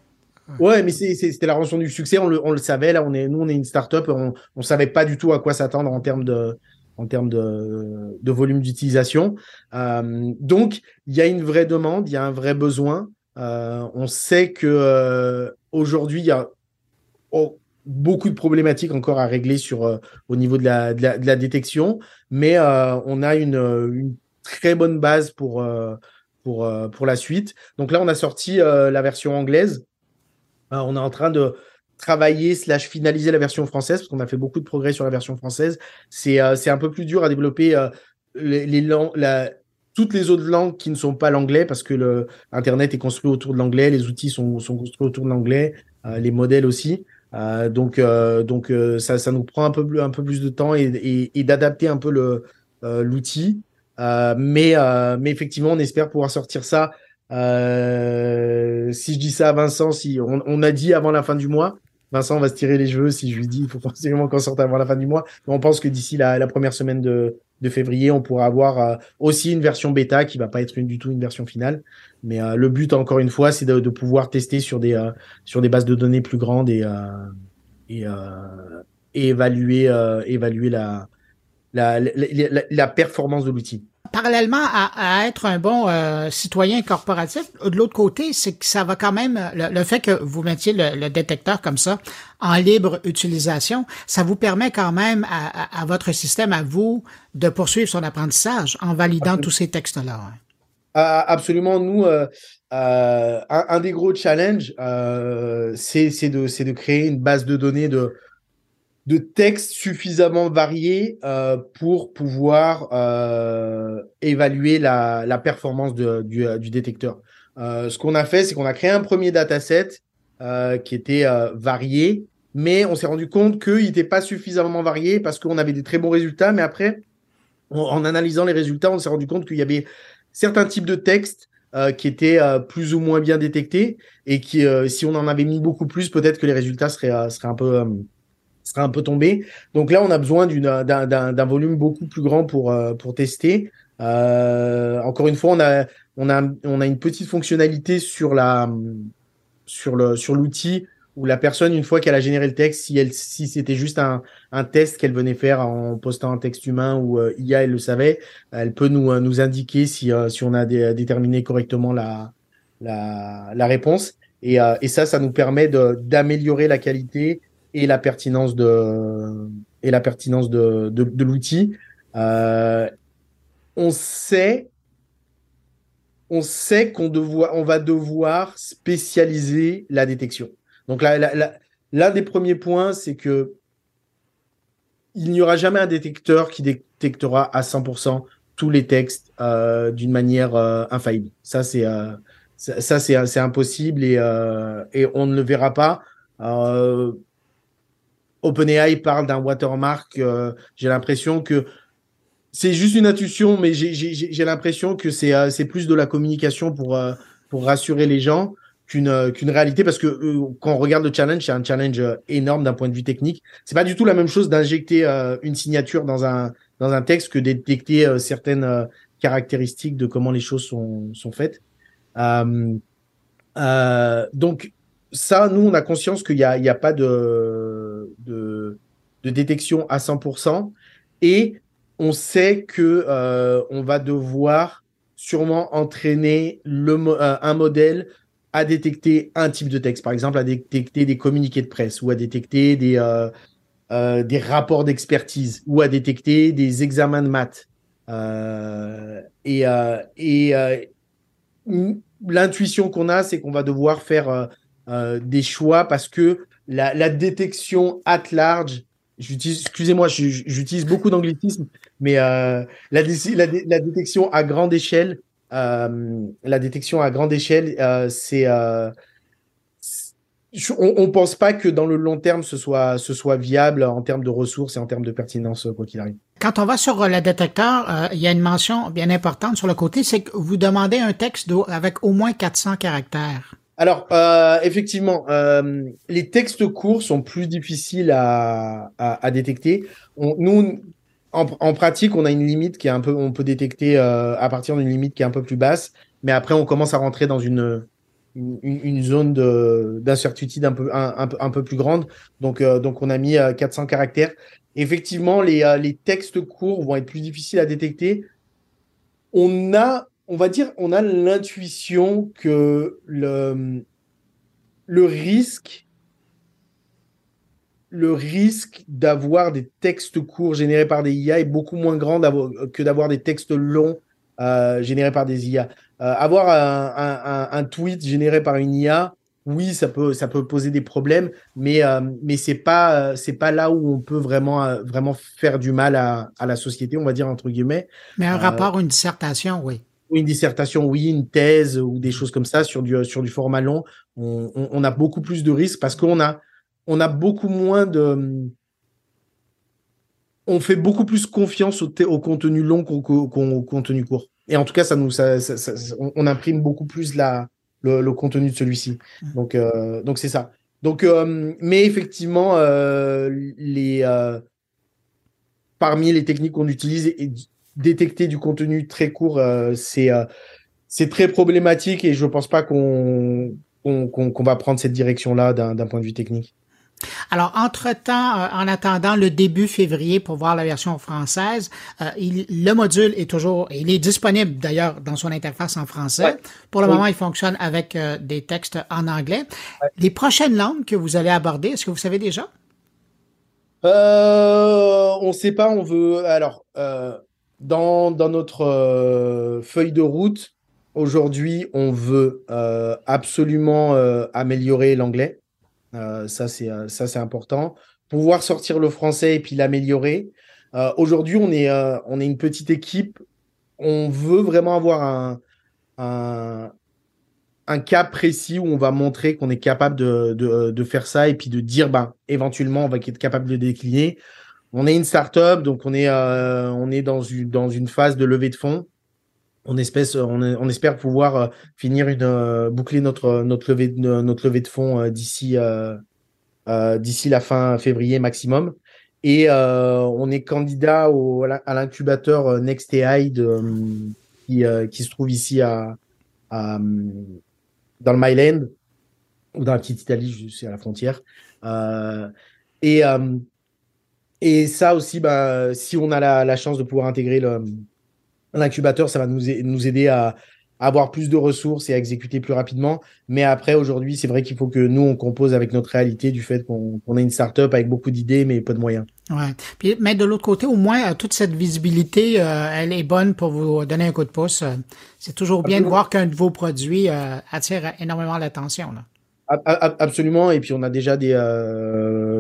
Ouais, mais c'était la rançon du succès. On le, savait. Là, nous, on est une startup. On, on savait pas du tout à quoi s'attendre en termes de, volume d'utilisation. Euh, donc, il y a une vraie demande, il y a un vrai besoin. Euh, on sait que euh, aujourd'hui, il y a oh, beaucoup de problématiques encore à régler euh, au niveau de la, détection, mais on a une, très bonne base pour la suite. Donc là, on a sorti la version anglaise. On est en train de travailler slash finaliser la version française parce qu'on a fait beaucoup de progrès sur la version française. C'est euh, un peu plus dur à développer euh, toutes les autres langues qui ne sont pas l'anglais parce que le Internet est construit autour de l'anglais, les outils sont, construits autour de l'anglais, euh, les modèles aussi. donc ça, nous prend un peu plus de temps et, d'adapter un peu l'outil. mais effectivement, on espère pouvoir sortir ça. Si je dis ça à Vincent, si on, on a dit avant la fin du mois, Vincent va se tirer les cheveux si je lui dis il faut forcément qu'on sorte avant la fin du mois. Mais on pense que d'ici la, première semaine de, février, on pourra avoir euh, aussi une version bêta qui va pas être une, du tout une version finale. Mais euh, le but, encore une fois, c'est de, pouvoir tester sur des, euh, sur des bases de données plus grandes et, et, évaluer, évaluer la, la, la performance de l'outil parallèlement à, être un bon euh, citoyen corporatif, de l'autre côté, c'est que ça va quand même, le, fait que vous mettiez le, détecteur comme ça en libre utilisation, ça vous permet quand même à, votre système, à vous, de poursuivre son apprentissage en validant tous ces textes-là. Ah, absolument. Nous, euh, euh, un, des gros challenges, c'est de, de créer une base de données de de textes suffisamment variés euh, pour pouvoir euh, évaluer la, la performance de, du, du, détecteur. Euh, ce qu'on a fait, c'est qu'on a créé un premier dataset euh, qui était euh, varié, mais on s'est rendu compte qu'il n'était pas suffisamment varié parce qu'on avait des très bons résultats, mais après, en analysant les résultats, on s'est rendu compte qu'il y avait certains types de textes euh, qui étaient plus ou moins bien détectés et qui, si on en avait mis beaucoup plus, peut-être que les résultats seraient, seraient un peu sera un peu tombé. Donc là, on a besoin d'un volume beaucoup plus grand pour, euh, pour tester. Euh, encore une fois, on a, on, a, on a une petite fonctionnalité sur la sur le sur l'outil où la personne, une fois qu'elle a généré le texte, si elle si c'était juste un, un test qu'elle venait faire en postant un texte humain ou euh, IA, elle le savait, elle peut nous nous indiquer si si on a déterminé correctement la la, la réponse. Et, et ça, ça nous permet d'améliorer la qualité et la pertinence de et la pertinence de, de, l'outil. Euh, on sait on sait qu'on on va devoir spécialiser la détection. Donc l'un des premiers points, c'est que il n'y aura jamais un détecteur qui détectera à 100% tous les textes euh, d'une manière euh, infaillible. Ça c'est ça, c'est impossible et, et on ne le verra pas. OpenAI parle d'un watermark. Euh, j'ai l'impression que c'est juste une intuition, mais j'ai l'impression que c'est euh, c'est plus de la communication pour euh, pour rassurer les gens qu'une qu'une réalité parce que quand on regarde le challenge, c'est un challenge énorme d'un point de vue technique. C'est pas du tout la même chose d'injecter une signature dans un dans un texte que détecter certaines caractéristiques de comment les choses sont sont faites. donc ça, nous, on a conscience qu'il n'y a, a, pas de, de, détection à 100%. Et on sait que euh, on va devoir sûrement entraîner le, euh, un modèle à détecter un type de texte, par exemple à détecter des communiqués de presse ou à détecter des, euh, des rapports d'expertise ou à détecter des examens de maths. et et l'intuition qu'on a, c'est qu'on va devoir faire euh, des choix parce que la, la détection at large, j'utilise, excusez-moi, j'utilise beaucoup d'anglicisme, mais euh, la, détection à grande échelle, euh, la détection à grande échelle, euh, c'est euh, on, ne pense pas que dans le long terme ce soit ce soit viable en termes de ressources et en termes de pertinence quoi qu'il arrive. Quand on va sur le détecteur, il y a une mention bien importante sur le côté, c'est que vous demandez un texte avec au moins 400 caractères. Alors, euh, effectivement, euh, les textes courts sont plus difficiles à, à, à détecter. Nous, en, en, pratique, on a une limite qui est un peu, on peut détecter euh, à partir d'une limite qui est un peu plus basse, mais après, on commence à rentrer dans une, une, une zone d'incertitude un peu, un, un, peu plus grande. Donc, euh, donc on a mis 400 euh, caractères. Effectivement, les, les textes courts vont être plus difficiles à détecter. On a on va dire, on a l'intuition que le, le risque, le risque d'avoir des textes courts générés par des IA est beaucoup moins grand que d'avoir des textes longs euh, générés par des IA. Euh, avoir un, tweet généré par une IA, oui, ça peut, ça peut poser des problèmes, mais, euh, mais c'est pas, c'est pas là où on peut vraiment, vraiment faire du mal à, à la société, on va dire entre guillemets. Mais un rapport, une dissertation, oui une dissertation, oui, une thèse ou des choses comme ça sur du, sur du format long, on, on, a beaucoup plus de risques parce qu'on a, on a beaucoup moins de. On fait beaucoup plus confiance au, au contenu long qu'au contenu court. Et en tout cas, ça nous, ça, on, imprime beaucoup plus la, le, le contenu de celui-ci. Mmh. Donc, euh, donc c'est ça. Donc, mais effectivement, les parmi les techniques qu'on utilise, et détecter du contenu très court, c'est c'est très problématique et je pense pas qu'on qu'on va prendre cette direction-là d'un point de vue technique. Alors, entre-temps, euh, en attendant le début février pour voir la version française, euh, le module est toujours, il est disponible d'ailleurs dans son interface en français. Pour le moment, il fonctionne avec euh, des textes en anglais. Les prochaines langues que vous allez aborder, est-ce que vous savez déjà? on ne sait pas, on veut. Alors, dans, notre feuille de route, aujourd'hui, on veut absolument améliorer l'anglais. Euh, ça, c'est euh, important. Pouvoir sortir le français et puis l'améliorer. Euh, aujourd'hui, on est une petite équipe. On veut vraiment avoir un, cas précis où on va montrer qu'on est capable de, de, de, faire ça et puis de dire, ben, éventuellement, on va être capable de décliner. On est une startup, donc on est, est dans, une, phase de levée de fonds. On, on espère pouvoir finir une, boucler notre, levée, de fonds d'ici euh, la fin février maximum. Et euh, on est candidat à l'incubateur euh, Next AI de, qui, se trouve ici dans le Myland ou dans la petite Italie, c'est à la frontière. Euh, et, euh, et ça aussi, bah, si on a la, la chance de pouvoir intégrer l'incubateur, ça va nous, nous aider à, avoir plus de ressources et à exécuter plus rapidement. Mais après, aujourd'hui, c'est vrai qu'il faut que nous, on compose avec notre réalité du fait qu'on qu est une startup avec beaucoup d'idées, mais peu de moyens. Ouais. Puis, mais de l'autre côté, au moins, euh, toute cette visibilité, euh, elle est bonne pour vous donner un coup de pouce. Euh, c'est toujours bien de voir qu'un de vos produits attire énormément l'attention. Absolument. Et puis, on a déjà des,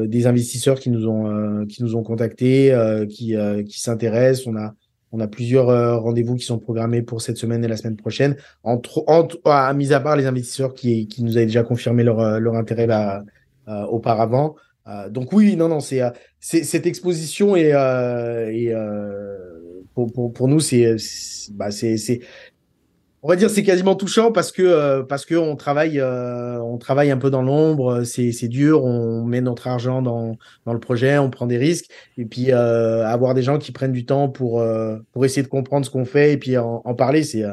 des investisseurs qui nous ont, qui nous ont contactés, qui, qui s'intéressent. On a on a plusieurs euh, rendez-vous qui sont programmés pour cette semaine et la semaine prochaine. Entre, entre à, mis à part les investisseurs qui, qui nous avaient déjà confirmé leur, euh, leur intérêt là, euh, auparavant. donc oui, non, non, c'est cette exposition et, et pour, pour, pour, nous, c'est bah, c'est on va dire c'est quasiment touchant parce que euh, parce que on travaille euh, on travaille un peu dans l'ombre c'est c'est dur on met notre argent dans dans le projet on prend des risques et puis euh, avoir des gens qui prennent du temps pour pour essayer de comprendre ce qu'on fait et puis en, parler c'est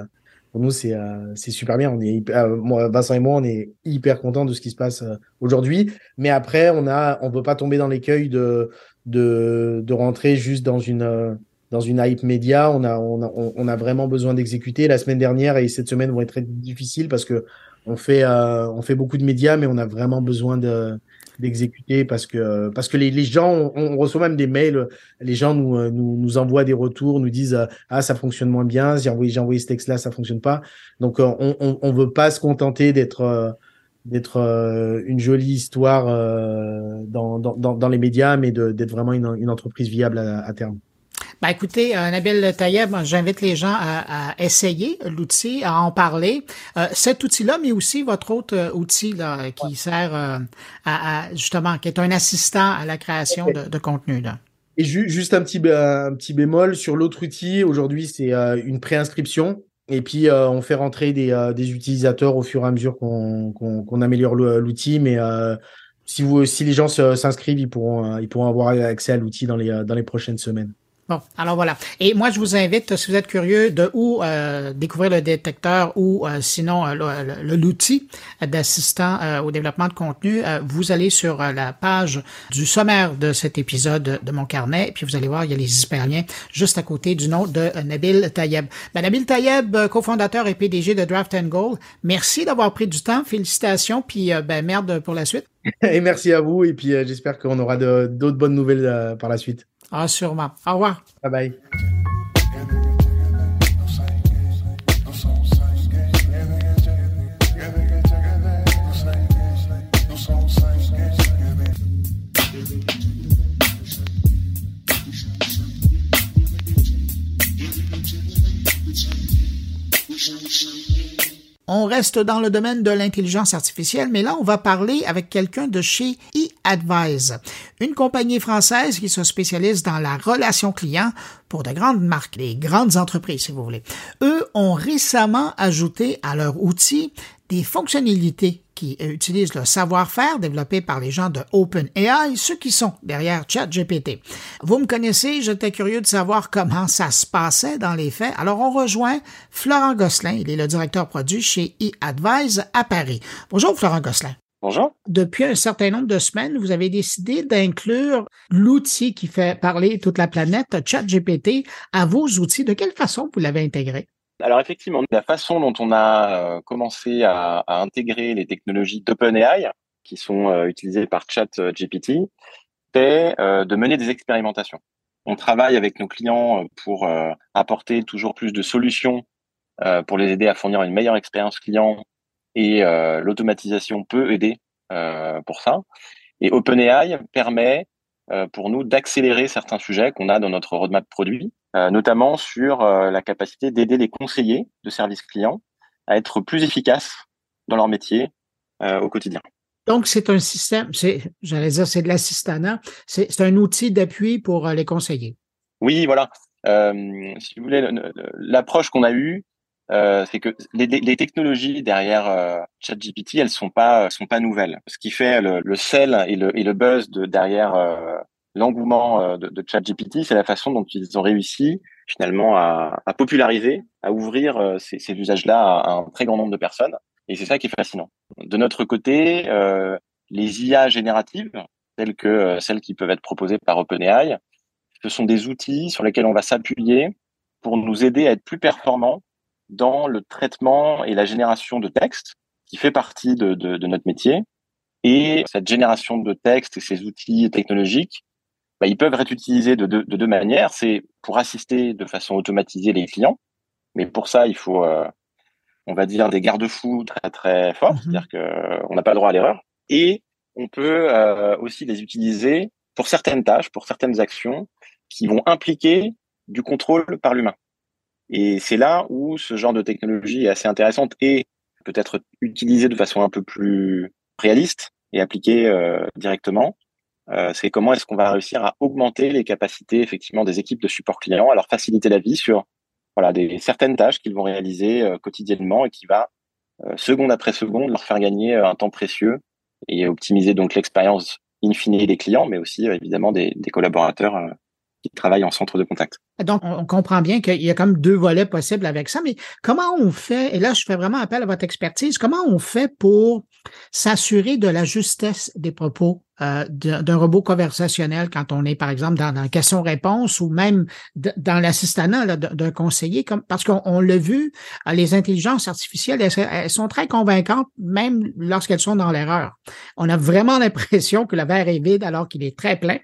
pour nous c'est c'est super bien. On est moi Vincent et moi on est hyper content de ce qui se passe aujourd'hui. Mais après on a on peut pas tomber dans l'écueil de de de rentrer juste dans une dans une hype média. On a, on a, on a vraiment besoin d'exécuter. La semaine dernière et cette semaine vont être très difficiles parce que on fait, euh, on fait beaucoup de médias, mais on a vraiment besoin de d'exécuter parce que parce que les, gens on, reçoit même des mails les gens nous, euh, nous nous envoient des retours nous disent ah ça fonctionne moins bien j'ai envoyé j'ai envoyé ce texte là ça fonctionne pas donc euh, on on, on veut pas se contenter d'être d'être une jolie histoire dans, dans, dans, les médias mais d'être vraiment une, une entreprise viable à terme ben écoutez, euh, Nabil Tayeb, j'invite les gens à, essayer l'outil, à en parler. Euh, cet outil-là, mais aussi votre autre euh, outil là, qui sert à, justement, qui est un assistant à la création de, contenu. Là. Et juste un petit, un petit bémol sur l'autre outil. Aujourd'hui, c'est une préinscription. Et puis, on fait rentrer des, des, utilisateurs au fur et à mesure qu'on améliore l'outil. Mais si, vous, si les gens s'inscrivent, ils pourront, ils pourront avoir accès à l'outil dans les, dans les prochaines semaines. Bon, alors voilà. Et moi, je vous invite, si vous êtes curieux de où euh, découvrir le détecteur ou euh, sinon euh, l'outil d'assistant au développement de contenu, vous allez sur la page du sommaire de cet épisode de mon carnet, et puis vous allez voir, il y a les hyperliens juste à côté du nom de Nabil Tayeb. Ben, Nabil Tayeb, cofondateur et PDG de Draft and Goal, merci d'avoir pris du temps. Félicitations, puis ben, merde pour la suite. Et merci à vous, et puis j'espère qu'on aura d'autres bonnes nouvelles par la suite. Ah, sûrement. Au revoir. Bye bye. On reste dans le domaine de l'intelligence artificielle, mais là, on va parler avec quelqu'un de chez eAdvise, une compagnie française qui se spécialise dans la relation client pour de grandes marques, les grandes entreprises, si vous voulez. Eux ont récemment ajouté à leur outil des fonctionnalités qui utilisent le savoir-faire développé par les gens de OpenAI, ceux qui sont derrière ChatGPT. Vous me connaissez, j'étais curieux de savoir comment ça se passait dans les faits. Alors on rejoint Florent Gosselin, il est le directeur produit chez eAdvise à Paris. Bonjour Florent Gosselin. Bonjour. Depuis un certain nombre de semaines, vous avez décidé d'inclure l'outil qui fait parler toute la planète, ChatGPT, à vos outils. De quelle façon vous l'avez intégré? Alors effectivement, la façon dont on a euh, commencé à, intégrer les technologies d'OpenAI, qui sont euh, utilisées par ChatGPT, c'est euh, de mener des expérimentations. On travaille avec nos clients pour apporter toujours plus de solutions pour les aider à fournir une meilleure expérience client et l'automatisation peut aider pour ça. Et OpenAI permet pour nous d'accélérer certains sujets qu'on a dans notre roadmap produit, notamment sur la capacité d'aider les conseillers de services clients à être plus efficaces dans leur métier au quotidien. Donc, c'est un système, c'est, j'allais dire, c'est de l'assistanat, c'est, un outil d'appui pour les conseillers. Oui, voilà. si vous voulez, l'approche qu'on a eue, euh, c'est que les, les, technologies derrière euh, ChatGPT, elles sont pas sont pas nouvelles. Ce qui fait le, le sel et le, et le buzz de derrière euh, l'engouement euh, de, de ChatGPT, c'est la façon dont ils ont réussi finalement à, à populariser, à ouvrir euh, ces, ces usages-là à, un très grand nombre de personnes. Et c'est ça qui est fascinant. De notre côté, les IA génératives, telles que celles qui peuvent être proposées par OpenAI, ce sont des outils sur lesquels on va s'appuyer pour nous aider à être plus performants dans le traitement et la génération de textes, qui fait partie de, de, de notre métier. Et cette génération de textes et ces outils technologiques, bah, ils peuvent être utilisés de, de, de deux manières. C'est pour assister de façon automatisée les clients, mais pour ça, il faut, euh, on va dire, des garde-fous très très forts, mm-hmm. c'est-à-dire qu'on n'a pas le droit à l'erreur. Et on peut euh, aussi les utiliser pour certaines tâches, pour certaines actions qui vont impliquer du contrôle par l'humain. Et c'est là où ce genre de technologie est assez intéressante et peut être utilisée de façon un peu plus réaliste et appliquée euh, directement. Euh, c'est comment est-ce qu'on va réussir à augmenter les capacités effectivement des équipes de support client, à leur faciliter la vie sur voilà des certaines tâches qu'ils vont réaliser euh, quotidiennement et qui va seconde après seconde leur faire gagner un temps précieux et optimiser donc l'expérience in fine des clients, mais aussi évidemment des collaborateurs qui travaillent en centre de contact. Donc, on comprend bien qu'il y a comme deux volets possibles avec ça, mais comment on fait, et là, je fais vraiment appel à votre expertise, comment on fait pour s'assurer de la justesse des propos euh, d'un robot conversationnel quand on est, par exemple, dans, dans question-réponse ou même dans l'assistanat d'un conseiller, comme, parce qu'on l'a vu, euh, les intelligences artificielles, elles, sont très convaincantes, même lorsqu'elles sont dans l'erreur. On a vraiment l'impression que le verre est vide alors qu'il est très plein.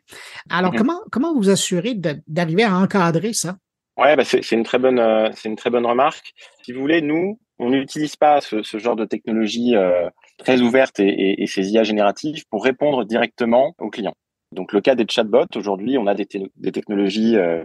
Alors, mm-hmm. comment, comment vous assurez d'arriver à encadrer ça? Ouais, bah c'est une très bonne, euh, c'est une très bonne remarque. Si vous voulez, nous, on n'utilise pas ce, genre de technologie euh, très ouverte et, ces IA génératives pour répondre directement aux clients. Donc le cas des chatbots, aujourd'hui, on a des, technologies euh,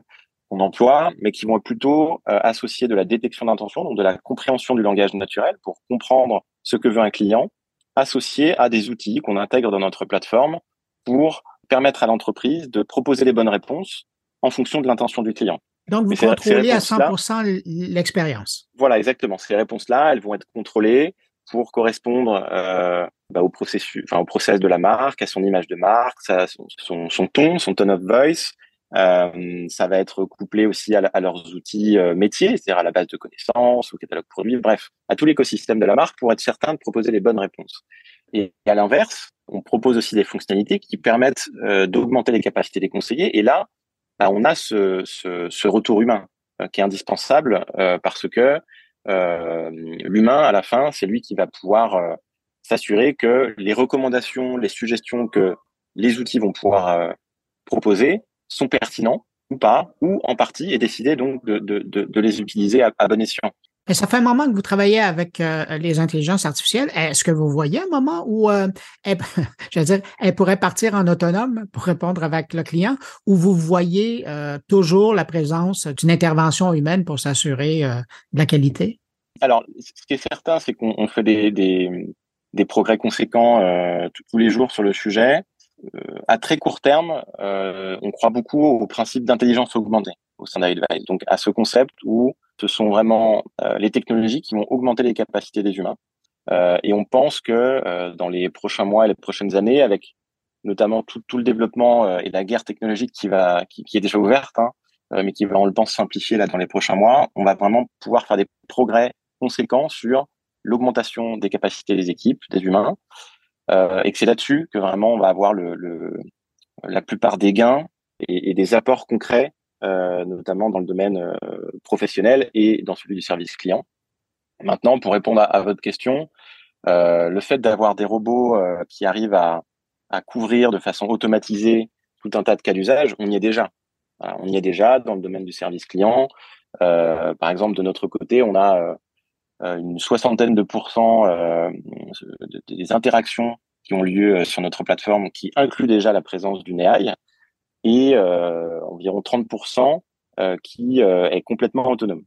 qu'on emploie, mais qui vont plutôt associées de la détection d'intention, donc de la compréhension du langage naturel pour comprendre ce que veut un client, associé à des outils qu'on intègre dans notre plateforme pour permettre à l'entreprise de proposer les bonnes réponses en fonction de l'intention du client. Donc, vous contrôlez à 100% l'expérience. Voilà, exactement. Ces réponses-là, elles vont être contrôlées pour correspondre euh, bah, au processus, enfin au process de la marque, à son image de marque, sa, son, son, ton, son tone of voice. Euh, ça va être couplé aussi à, à leurs outils euh, métiers, c'est-à-dire à la base de connaissances, au catalogue produit, bref, à tout l'écosystème de la marque pour être certain de proposer les bonnes réponses. Et, à l'inverse, on propose aussi des fonctionnalités qui permettent d'augmenter les capacités des conseillers. Et là, bah, on a ce, retour humain euh, qui est indispensable euh, parce que euh, l'humain, à la fin, c'est lui qui va pouvoir s'assurer que les recommandations, les suggestions que les outils vont pouvoir proposer sont pertinents ou pas, ou en partie, et décider donc de, les utiliser à bon escient. Et ça fait un moment que vous travaillez avec euh, les intelligences artificielles. Est-ce que vous voyez un moment où euh, je veux dire, elle pourrait partir en autonome pour répondre avec le client, ou vous voyez euh, toujours la présence d'une intervention humaine pour s'assurer de la qualité? Alors, ce qui est certain, c'est qu'on fait des, des, progrès conséquents tous les jours sur le sujet. à très court terme, on croit beaucoup au principe d'intelligence augmentée au sein d'Advice, donc à ce concept où ce sont vraiment euh, les technologies qui vont augmenter les capacités des humains. Et on pense que dans les prochains mois et les prochaines années, avec notamment tout, le développement et la guerre technologique qui est déjà ouverte, hein, mais qui va, on le pense, simplifier là dans les prochains mois, on va vraiment pouvoir faire des progrès conséquents sur l'augmentation des capacités des équipes, des humains, euh, et que c'est là-dessus que vraiment on va avoir la plupart des gains et, des apports concrets, euh, notamment dans le domaine euh, professionnel et dans celui du service client. Maintenant, pour répondre à, votre question, euh, le fait d'avoir des robots euh, qui arrivent à, couvrir de façon automatisée tout un tas de cas d'usage, on y est déjà. on y est déjà dans le domaine du service client. Euh, par exemple, de notre côté, on a euh, une soixantaine de pourcents euh, des interactions qui ont lieu euh, sur notre plateforme qui incluent déjà la présence d'une AI et environ 30% qui est complètement autonome.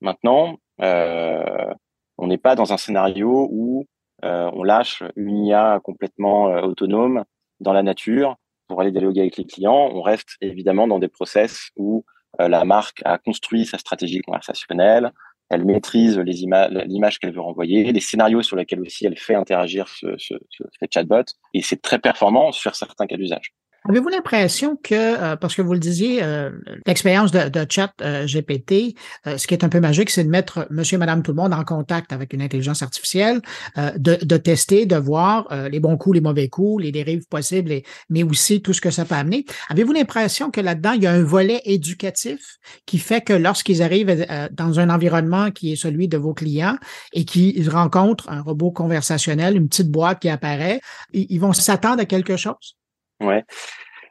Maintenant, on n'est pas dans un scénario où on lâche une IA complètement autonome dans la nature pour aller dialoguer avec les clients. On reste évidemment dans des process où la marque a construit sa stratégie conversationnelle, elle maîtrise l'image qu'elle veut renvoyer, les scénarios sur lesquels aussi elle fait interagir ce, ce, ce chatbot, et c'est très performant sur certains cas d'usage. Avez-vous l'impression que, euh, parce que vous le disiez, euh, l'expérience de, chat euh, GPT, ce qui est un peu magique, c'est de mettre monsieur, madame, tout le monde en contact avec une intelligence artificielle, de, tester, de voir les bons coups, les mauvais coups, les dérives possibles, et, mais aussi tout ce que ça peut amener. Avez-vous l'impression que là-dedans, il y a un volet éducatif qui fait que lorsqu'ils arrivent dans un environnement qui est celui de vos clients et qu'ils rencontrent un robot conversationnel, une petite boîte qui apparaît, ils vont s'attendre à quelque chose?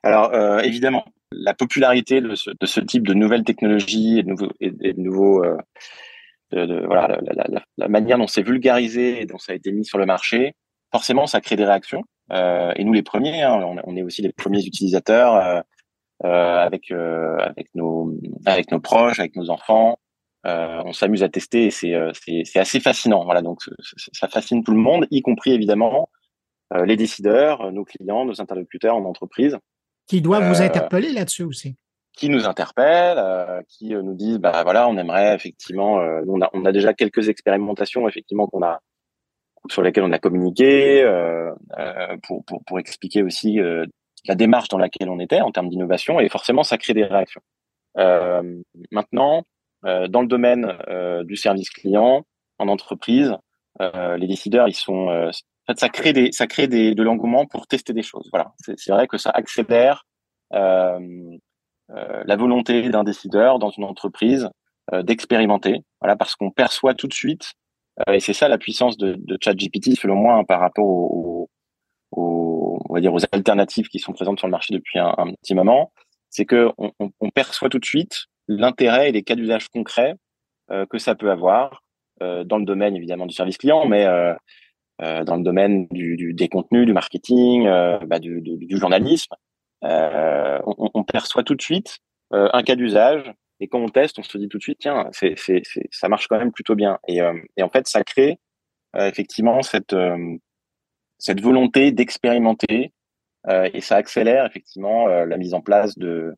Alors euh, évidemment, la popularité de ce, type de nouvelles technologies et de nouveaux, voilà, la, manière dont c'est vulgarisé et dont ça a été mis sur le marché, forcément, ça crée des réactions. Euh, et nous, les premiers, hein, on, est aussi les premiers utilisateurs euh, avec avec nos avec nos proches, avec nos enfants. on s'amuse à tester et c'est c'est assez fascinant. Voilà, donc ça fascine tout le monde, y compris évidemment les décideurs, euh, nos clients, nos interlocuteurs en entreprise. Qui doivent vous euh, interpeller là-dessus aussi qui nous interpellent, euh, qui nous disent bah voilà on aimerait effectivement euh, on a on a déjà quelques expérimentations effectivement qu'on a sur lesquelles on a communiqué euh, pour, pour pour expliquer aussi la démarche dans laquelle on était en termes d'innovation et forcément ça crée des réactions. maintenant dans le domaine du service client en entreprise les décideurs ils sont fait, ça crée des, ça crée des, de l'engouement pour tester des choses. Voilà, c'est vrai que ça accélère euh, euh, la volonté d'un décideur dans une entreprise euh, d'expérimenter. Voilà, parce qu'on perçoit tout de suite, euh, et c'est ça la puissance de, de ChatGPT selon moi hein, par rapport aux, aux, on va dire aux alternatives qui sont présentes sur le marché depuis un, petit moment, c'est que on, on, perçoit tout de suite l'intérêt et les cas d'usage concrets euh, que ça peut avoir euh, dans le domaine évidemment du service client, mais dans le domaine du, du, des contenus, du marketing, euh, bah, du, du, journalisme. Euh, on, on, perçoit tout de suite un cas d'usage et quand on teste, on se dit tout de suite, tiens, c'est, c'est, c'est, ça marche quand même plutôt bien. Et, et en fait, ça crée effectivement cette, cette volonté d'expérimenter et ça accélère effectivement la mise en place de,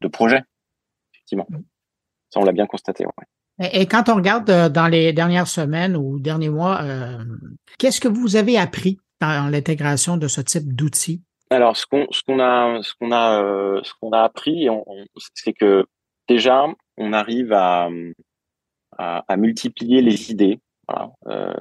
de projets. Effectivement. Ça, on l'a bien constaté. Ouais. Et quand on regarde euh, dans les dernières semaines ou derniers mois, euh, qu'est-ce que vous avez appris dans l'intégration de ce type d'outils? Alors, ce qu'on a ce qu'on a euh, ce qu'on a appris, c'est que déjà on arrive à, multiplier les idées. Euh,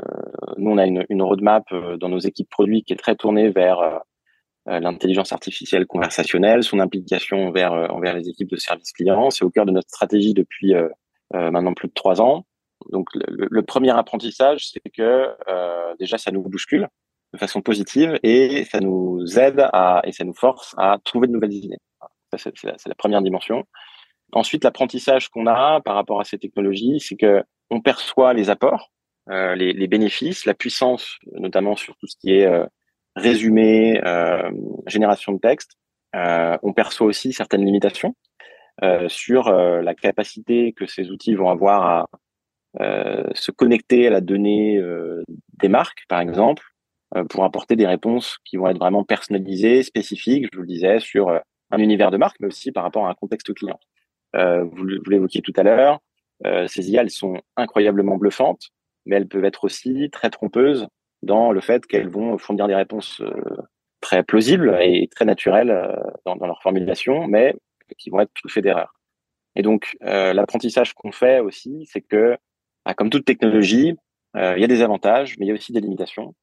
nous, on a une, roadmap euh, dans nos équipes produits qui est très tournée vers euh, l'intelligence artificielle conversationnelle, son implication envers envers les équipes de service client. C'est au cœur de notre stratégie depuis euh, maintenant plus de trois ans. Donc le, le premier apprentissage, c'est que euh, déjà ça nous bouscule de façon positive et ça nous aide à et ça nous force à trouver de nouvelles idées. C'est la, la, première dimension. Ensuite, l'apprentissage qu'on a par rapport à ces technologies, c'est que on perçoit les apports, euh, les, les, bénéfices, la puissance, notamment sur tout ce qui est euh, résumé, euh, génération de texte. Euh, on perçoit aussi certaines limitations euh, sur euh, la capacité que ces outils vont avoir à euh, se connecter à la donnée des marques, par exemple, pour apporter des réponses qui vont être vraiment personnalisées, spécifiques, je vous le disais, sur un univers de marque, mais aussi par rapport à un contexte client. vous, vous l'évoquiez tout à l'heure, ces IA, elles sont incroyablement bluffantes, mais elles peuvent être aussi très trompeuses dans le fait qu'elles vont fournir des réponses très plausibles et très naturelles dans, dans, leur formulation, mais qui vont être fait d'erreurs. Et donc, l'apprentissage qu'on fait aussi, c'est que, bah, comme toute technologie, il y a des avantages, mais il y a aussi des limitations.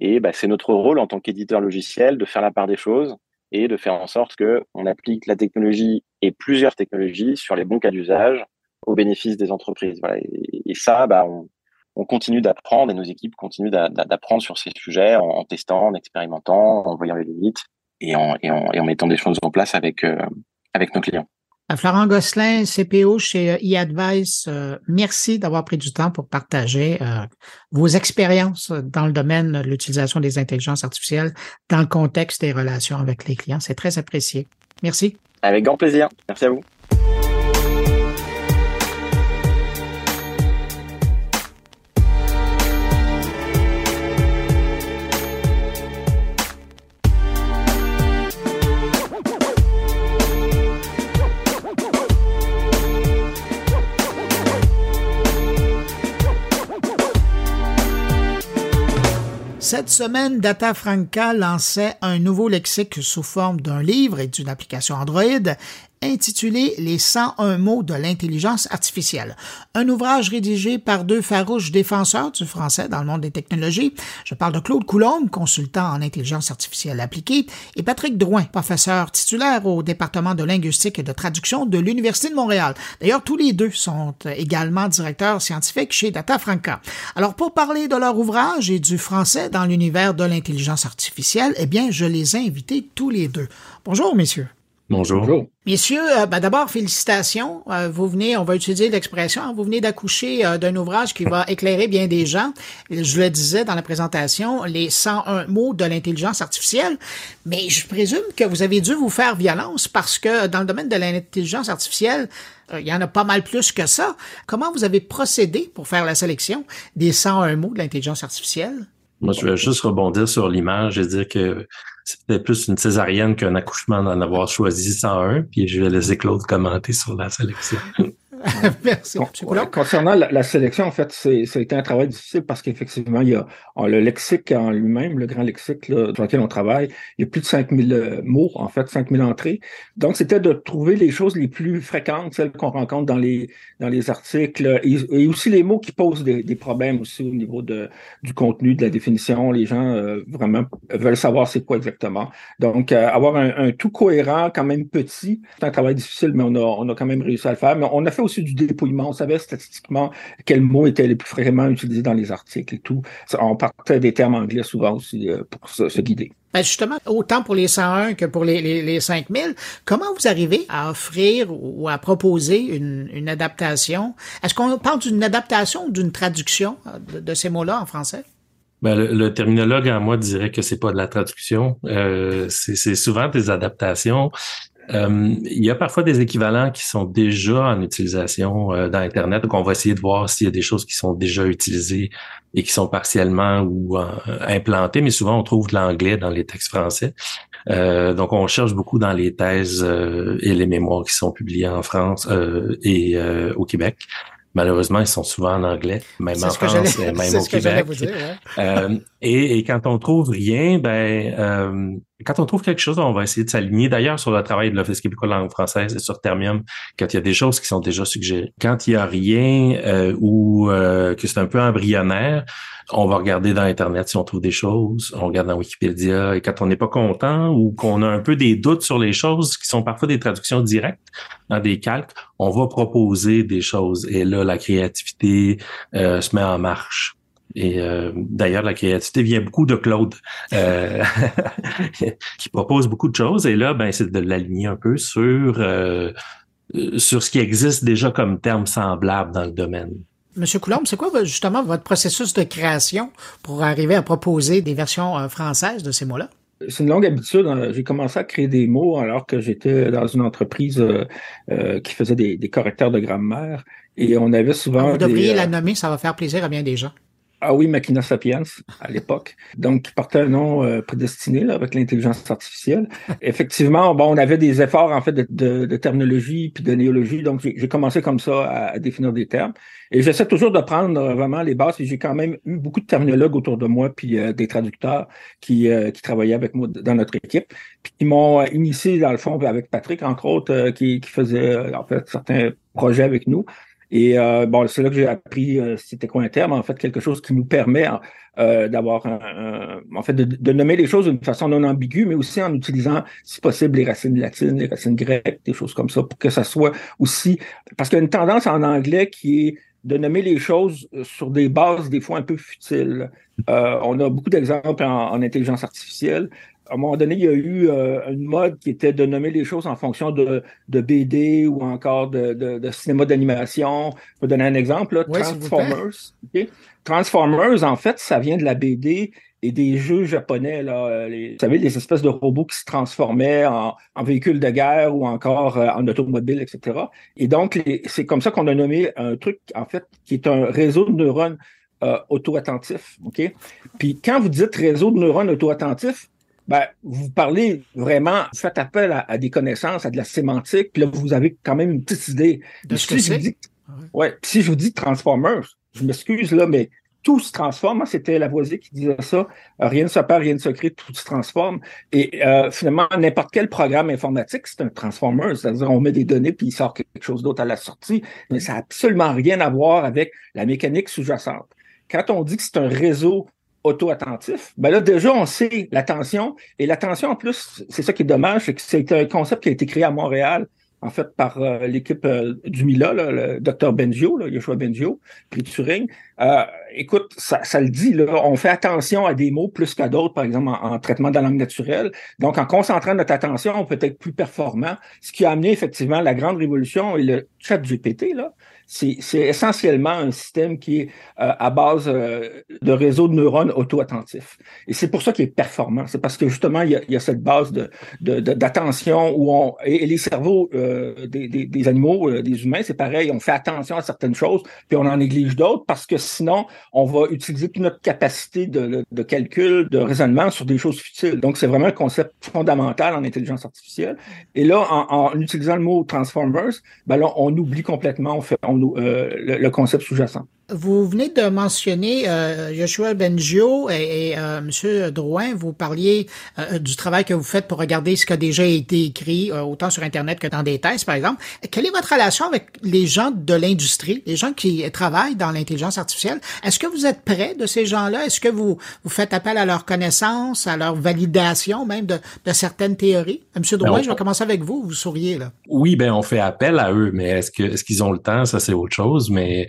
Et bah, c'est notre rôle en tant qu'éditeur logiciel de faire la part des choses et de faire en sorte que on applique la technologie et plusieurs technologies sur les bons cas d'usage au bénéfice des entreprises. Et, ça, bah, on, on continue d'apprendre et nos équipes continuent d'apprendre sur ces sujets en, testant, en expérimentant, en voyant les limites et en mettant des choses en place avec, euh, avec nos clients. Florent Gosselin, CPO chez eAdvice, euh, merci d'avoir pris du temps pour partager euh, vos expériences dans le domaine de l'utilisation des intelligences artificielles dans le contexte des relations avec les clients. C'est très apprécié. Merci. Avec grand plaisir. Merci à vous. Cette semaine, Data Franca lançait un nouveau lexique sous forme d'un livre et d'une application Android intitulé Les 101 mots de l'intelligence artificielle. Un ouvrage rédigé par deux farouches défenseurs du français dans le monde des technologies. Je parle de Claude Coulombe, consultant en intelligence artificielle appliquée, et Patrick Drouin, professeur titulaire au département de linguistique et de traduction de l'Université de Montréal. D'ailleurs, tous les deux sont également directeurs scientifiques chez Data Franca. Alors, pour parler de leur ouvrage et du français dans l'univers de l'intelligence artificielle, eh bien, je les ai invités tous les deux. Bonjour, messieurs. Bonjour. Messieurs, euh, ben d'abord, félicitations. Euh, vous venez, on va utiliser l'expression, hein, vous venez d'accoucher euh, d'un ouvrage qui va éclairer bien des gens. Je le disais dans la présentation, les 101 mots de l'intelligence artificielle. Mais je présume que vous avez dû vous faire violence parce que dans le domaine de l'intelligence artificielle, il y en a pas mal plus que ça. Comment vous avez procédé pour faire la sélection des 101 mots de l'intelligence artificielle? Moi, je vais juste rebondir sur l'image et dire que c'était plus une césarienne qu'un accouchement d'en avoir choisi 101, puis je vais laisser Claude commenter sur la sélection. Merci. concernant la, sélection, en fait, c'est un travail difficile parce qu'effectivement, il y a le lexique en lui-même, le grand lexique là, sur lequel on travaille, il y a plus de 5000 euh, mots, en fait, 5000 entrées. Donc, c'était de trouver les choses les plus fréquentes, celles qu'on rencontre dans les, dans les articles, et, aussi les mots qui posent des, des, problèmes aussi au niveau de, du contenu, de la définition. Les gens euh, vraiment veulent savoir c'est quoi exactement. Donc, euh, avoir un, un, tout cohérent, quand même petit, c'est un travail difficile, mais on a, on a quand même réussi à le faire. Mais on a fait aussi du dépouillement. On savait statistiquement quels mots étaient les plus fréquemment utilisés dans les articles et tout. On partait des termes anglais souvent aussi euh, pour se, guider. Ben justement, autant pour les 101 que pour les, les, 5000, comment vous arrivez à offrir ou à proposer une, adaptation? Est-ce qu'on parle d'une adaptation ou d'une traduction de, ces mots-là en français? Ben, le, terminologue en moi dirait que c'est pas de la traduction, euh, c'est souvent des adaptations. Euh, il y a parfois des équivalents qui sont déjà en utilisation euh, dans Internet, donc on va essayer de voir s'il y a des choses qui sont déjà utilisées et qui sont partiellement ou euh, implantées, mais souvent on trouve de l'anglais dans les textes français. donc on cherche beaucoup dans les thèses et les mémoires qui sont publiées en France et au Québec. Malheureusement, ils sont souvent en anglais, même en France, même au Québec. euh, et, et, quand on trouve rien, ben, euh, quand on trouve quelque chose, on va essayer de s'aligner. D'ailleurs, sur le travail de l'Office québécois de langue française et sur Termium, quand il y a des choses qui sont déjà suggérées. Quand il y a rien euh, ou que c'est un peu embryonnaire, on va regarder dans Internet si on trouve des choses, on regarde dans Wikipédia, et quand on n'est pas content ou qu'on a un peu des doutes sur les choses qui sont parfois des traductions directes dans des calques, on va proposer des choses. Et là, la créativité euh, se met en marche. Et euh, d'ailleurs, la créativité vient beaucoup de Claude, euh, qui propose beaucoup de choses. Et là, ben, c'est de l'aligner un peu sur sur ce qui existe déjà comme terme semblable dans le domaine. Monsieur Coulombe, c'est quoi justement votre processus de création pour arriver à proposer des versions euh, françaises de ces mots-là? C'est une longue habitude. Hein. J'ai commencé à créer des mots alors que j'étais dans une entreprise euh, euh, qui faisait des, correcteurs de grammaire et on avait souvent. vous devriez la nommer, ça va faire plaisir à bien des gens. Ah oui, Machina Sapiens à l'époque. Donc, qui portait un nom euh, prédestiné là, avec l'intelligence artificielle. Effectivement, bon, on avait des efforts en fait de, de, de terminologie puis de néologie. Donc, j'ai commencé comme ça à, à, définir des termes. Et j'essaie toujours de prendre euh, vraiment les bases. J'ai quand même eu beaucoup de terminologues autour de moi puis euh, des traducteurs qui, qui travaillaient avec moi dans notre équipe. Puis qui m'ont initié dans le fond avec Patrick entre autres qui, qui faisait en fait certains projets avec nous. Et euh, bon, c'est là que j'ai appris euh, c'était quoi un terme, en fait, quelque chose qui nous permet euh, d'avoir en fait, de, de, nommer les choses d'une façon non ambiguë, mais aussi en utilisant, si possible, les racines latines, les racines grecques, des choses comme ça, pour que ça soit aussi. Parce qu'il y a une tendance en anglais qui est de nommer les choses sur des bases des fois un peu futiles. Euh, on a beaucoup d'exemples en, en, intelligence artificielle à un moment donné, il y a eu euh, une mode qui était de nommer les choses en fonction de, de BD ou encore de, de, de cinéma d'animation. Je vais donner un exemple. Là, Transformers. Transformers, en fait, ça vient de la BD et des jeux japonais. Là, les, vous savez, les espèces de robots qui se transformaient en, en véhicules de guerre ou encore euh, en automobile, etc. Et donc, c'est comme ça qu'on a nommé un truc, en fait, qui est un réseau de neurones euh, auto-attentifs. OK? Puis quand vous dites réseau de neurones auto-attentifs, ben, vous parlez vraiment, vous faites appel à, des connaissances, à de la sémantique, puis là, vous avez quand même une petite idée. De ce si, que je ouais, si je vous dis Transformers, je m'excuse là, mais tout se transforme. Hein, c'était Lavoisier qui disait ça. Rien ne se perd, rien ne se crée, tout se transforme. Et euh, finalement, n'importe quel programme informatique, c'est un transformer. C'est-à-dire, on met des données puis il sort quelque chose d'autre à la sortie. Mais ça n'a absolument rien à voir avec la mécanique sous-jacente. Quand on dit que c'est un réseau auto-attentif, ben là, déjà, on sait l'attention. Et l'attention, en plus, c'est ça qui est dommage, c'est que c'est un concept qui a été créé à Montréal, en fait, par euh, l'équipe euh, du MILA, là, le docteur Benzio, là, Yoshua Benzio, puis Turing. Euh, écoute, ça, ça, le dit, là, on fait attention à des mots plus qu'à d'autres, par exemple, en, traitement de la langue naturelle. Donc, en concentrant notre attention, on peut être plus performant, ce qui a amené effectivement la grande révolution et le chat GPT, là, c'est essentiellement un système qui est euh, à base euh, de réseaux de neurones auto-attentifs. Et c'est pour ça qu'il est performant. C'est parce que justement, il y a, il y a cette base d'attention de, de, où on... Et, les cerveaux euh, des, des, des, animaux, des humains, c'est pareil. On fait attention à certaines choses, puis on en néglige d'autres parce que sinon, on va utiliser toute notre capacité de, de calcul, de raisonnement sur des choses futiles. Donc, c'est vraiment un concept fondamental en intelligence artificielle. Et là, en, en utilisant le mot transformers, ben là, on oublie complètement, on fait... On euh, le, concept sous-jacent. Vous venez de mentionner euh, Joshua Bengio et, euh, Monsieur Drouin. Vous parliez euh, du travail que vous faites pour regarder ce qui a déjà été écrit, autant sur Internet que dans des thèses, par exemple. Quelle est votre relation avec les gens de l'industrie, les gens qui travaillent dans l'intelligence artificielle? Est-ce que vous êtes près de ces gens-là? Est-ce que vous, vous faites appel à leur connaissance, à leur validation même de, de certaines théories? Monsieur Drouin, ben, je vais commencer avec vous. Vous souriez là. Oui, ben on fait appel à eux, mais est-ce que est-ce qu'ils ont le temps? Ça, c'est autre chose. Mais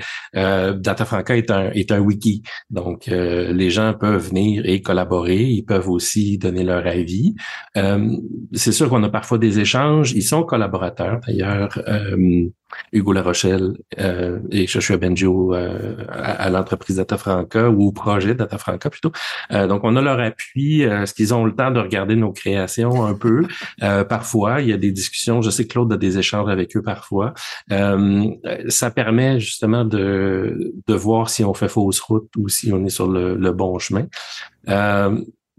euh, Franca est un, est un wiki. Donc, euh, les gens peuvent venir et collaborer. Ils peuvent aussi donner leur avis. Euh, c'est sûr qu'on a parfois des échanges. Ils sont collaborateurs, d'ailleurs. Euh, Hugo Larochelle euh, et Joshua Benjo euh, à, l'entreprise Data Franca ou au projet Data Franca plutôt. Euh, donc, on a leur appui. Est-ce qu'ils ont le temps de regarder nos créations un peu? parfois, il y a des discussions. Je sais que Claude a des échanges avec eux parfois. ça permet justement de, de voir si on fait fausse route ou si on est sur le, le bon chemin.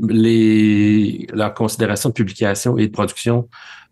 Les, leurs considérations de publication et de production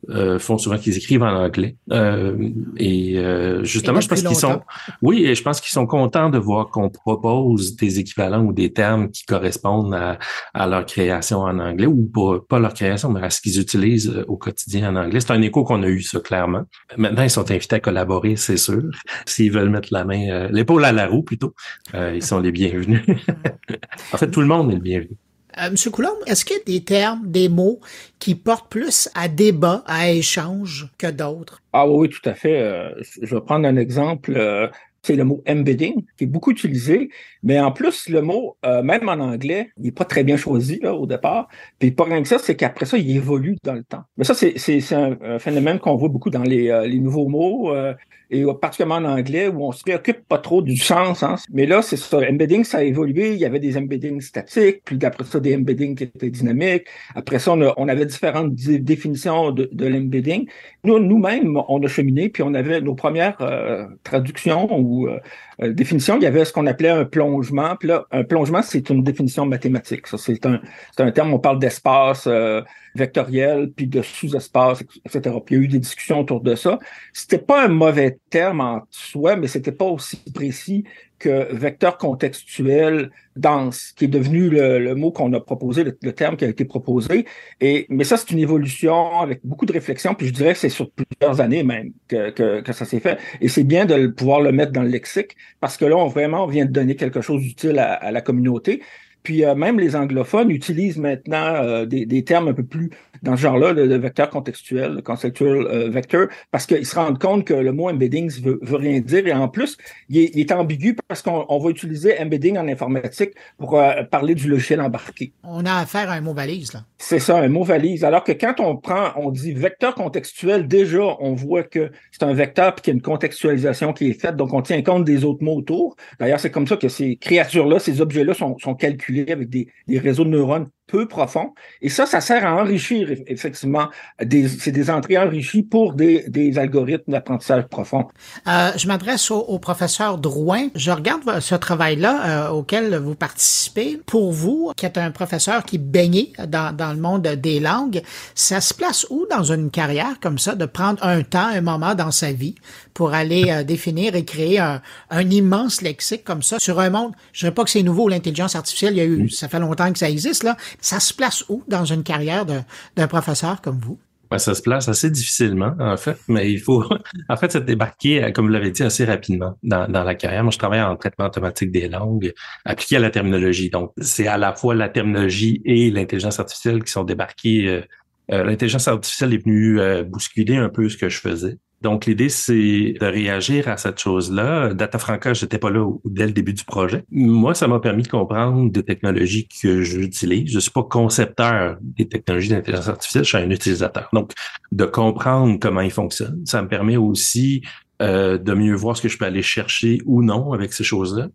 euh, font souvent qu'ils écrivent en anglais. Euh, et euh, justement, je pense qu'ils sont, oui, et je pense qu'ils sont contents de voir qu'on propose des équivalents ou des termes qui correspondent à, à leur création en anglais ou pas, pas leur création, mais à ce qu'ils utilisent euh, au quotidien en anglais. C'est un écho qu'on a eu ça clairement. Maintenant, ils sont invités à collaborer, c'est sûr. S'ils veulent mettre la main, euh, l'épaule à la roue plutôt, ils sont les bienvenus. en fait, tout le monde est le bienvenu. Euh, Monsieur Coulomb, est-ce qu'il y a des termes, des mots qui portent plus à débat, à échange que d'autres? Ah oui, tout à fait. Euh, je vais prendre un exemple. Euh, c'est le mot embedding, qui est beaucoup utilisé, mais en plus, le mot, même en anglais, il n'est pas très bien choisi au départ. Puis pas rien que ça, c'est qu'après ça, il évolue dans le temps. Mais ça, c'est, un, phénomène qu'on voit beaucoup dans les, nouveaux mots, et particulièrement en anglais, où on se préoccupe pas trop du sens. Hein. Mais là, c'est ça. Embedding, ça a évolué. Il y avait des embeddings statiques, puis après ça, des embeddings qui étaient dynamiques. Après ça, on, on avait différentes définitions de, de l'embedding. Nous, nous-mêmes, on a cheminé, puis on avait nos premières traductions ou euh, définition, il y avait ce qu'on appelait un plongement. Là, un plongement, c'est une définition mathématique. Ça, c'est un, c'est un terme, on parle d'espace vectoriel, puis de sous-espace, etc. Puis il y a eu des discussions autour de ça. C'était pas un mauvais terme en soi, mais c'était pas aussi précis que vecteur contextuel dense, qui est devenu le, mot qu'on a proposé, le, terme qui a été proposé. Et, mais ça, c'est une évolution avec beaucoup de réflexion, puis je dirais que c'est sur plusieurs années même que, que, que ça s'est fait. Et c'est bien de pouvoir le mettre dans le lexique, parce que là, on vraiment vient de donner quelque chose d'utile à, à, la communauté. Puis euh, même les anglophones utilisent maintenant euh, des, des, termes un peu plus dans ce genre-là, le, vecteur contextuel, le contextual euh, vector, parce qu'ils se rendent compte que le mot embedding veut, veut rien dire. Et en plus, il est, il est ambigu parce qu'on va utiliser embedding en informatique pour parler du logiciel embarqué. On a affaire à un mot valise, là. C'est ça, un mot valise. Alors que quand on prend, on dit vecteur contextuel, déjà, on voit que c'est un vecteur puis qu'il y a une contextualisation qui est faite, donc on tient compte des autres mots autour. D'ailleurs, c'est comme ça que ces créatures-là, ces objets-là sont, sont calculés avec des, des réseaux de neurones peu profond. Et ça, ça sert à enrichir effectivement c'est des entrées enrichies pour des, des algorithmes d'apprentissage profond. Euh, je m'adresse au, professeur Drouin. Je regarde ce travail-là euh, auquel vous participez. Pour vous, qui êtes un professeur qui baignait dans, dans le monde des langues, ça se place où dans une carrière comme ça de prendre un temps, un moment dans sa vie pour aller euh, définir et créer un, un, immense lexique comme ça sur un monde? Je ne dirais pas que c'est nouveau l'intelligence artificielle. Il y a eu, ça fait longtemps que ça existe là, ça se place où dans une carrière d'un professeur comme vous? ça se place assez difficilement, en fait, mais il faut, en fait, se débarquer, euh, comme vous l'avez dit, assez rapidement dans, dans la carrière. Moi, je travaille en traitement automatique des langues appliqué à la terminologie. Donc, c'est à la fois la terminologie et l'intelligence artificielle qui sont débarquées. Euh, euh, l'intelligence artificielle est venue bousculer un peu ce que je faisais. Donc, l'idée, c'est de réagir à cette chose-là. Data Franca, j'étais pas là dès le début du projet. Moi, ça m'a permis de comprendre des technologies que j'utilise. Je suis pas concepteur des technologies d'intelligence artificielle, je suis un utilisateur. Donc, de comprendre comment ils fonctionnent, ça me permet aussi euh, de mieux voir ce que je peux aller chercher ou non avec ces choses-là.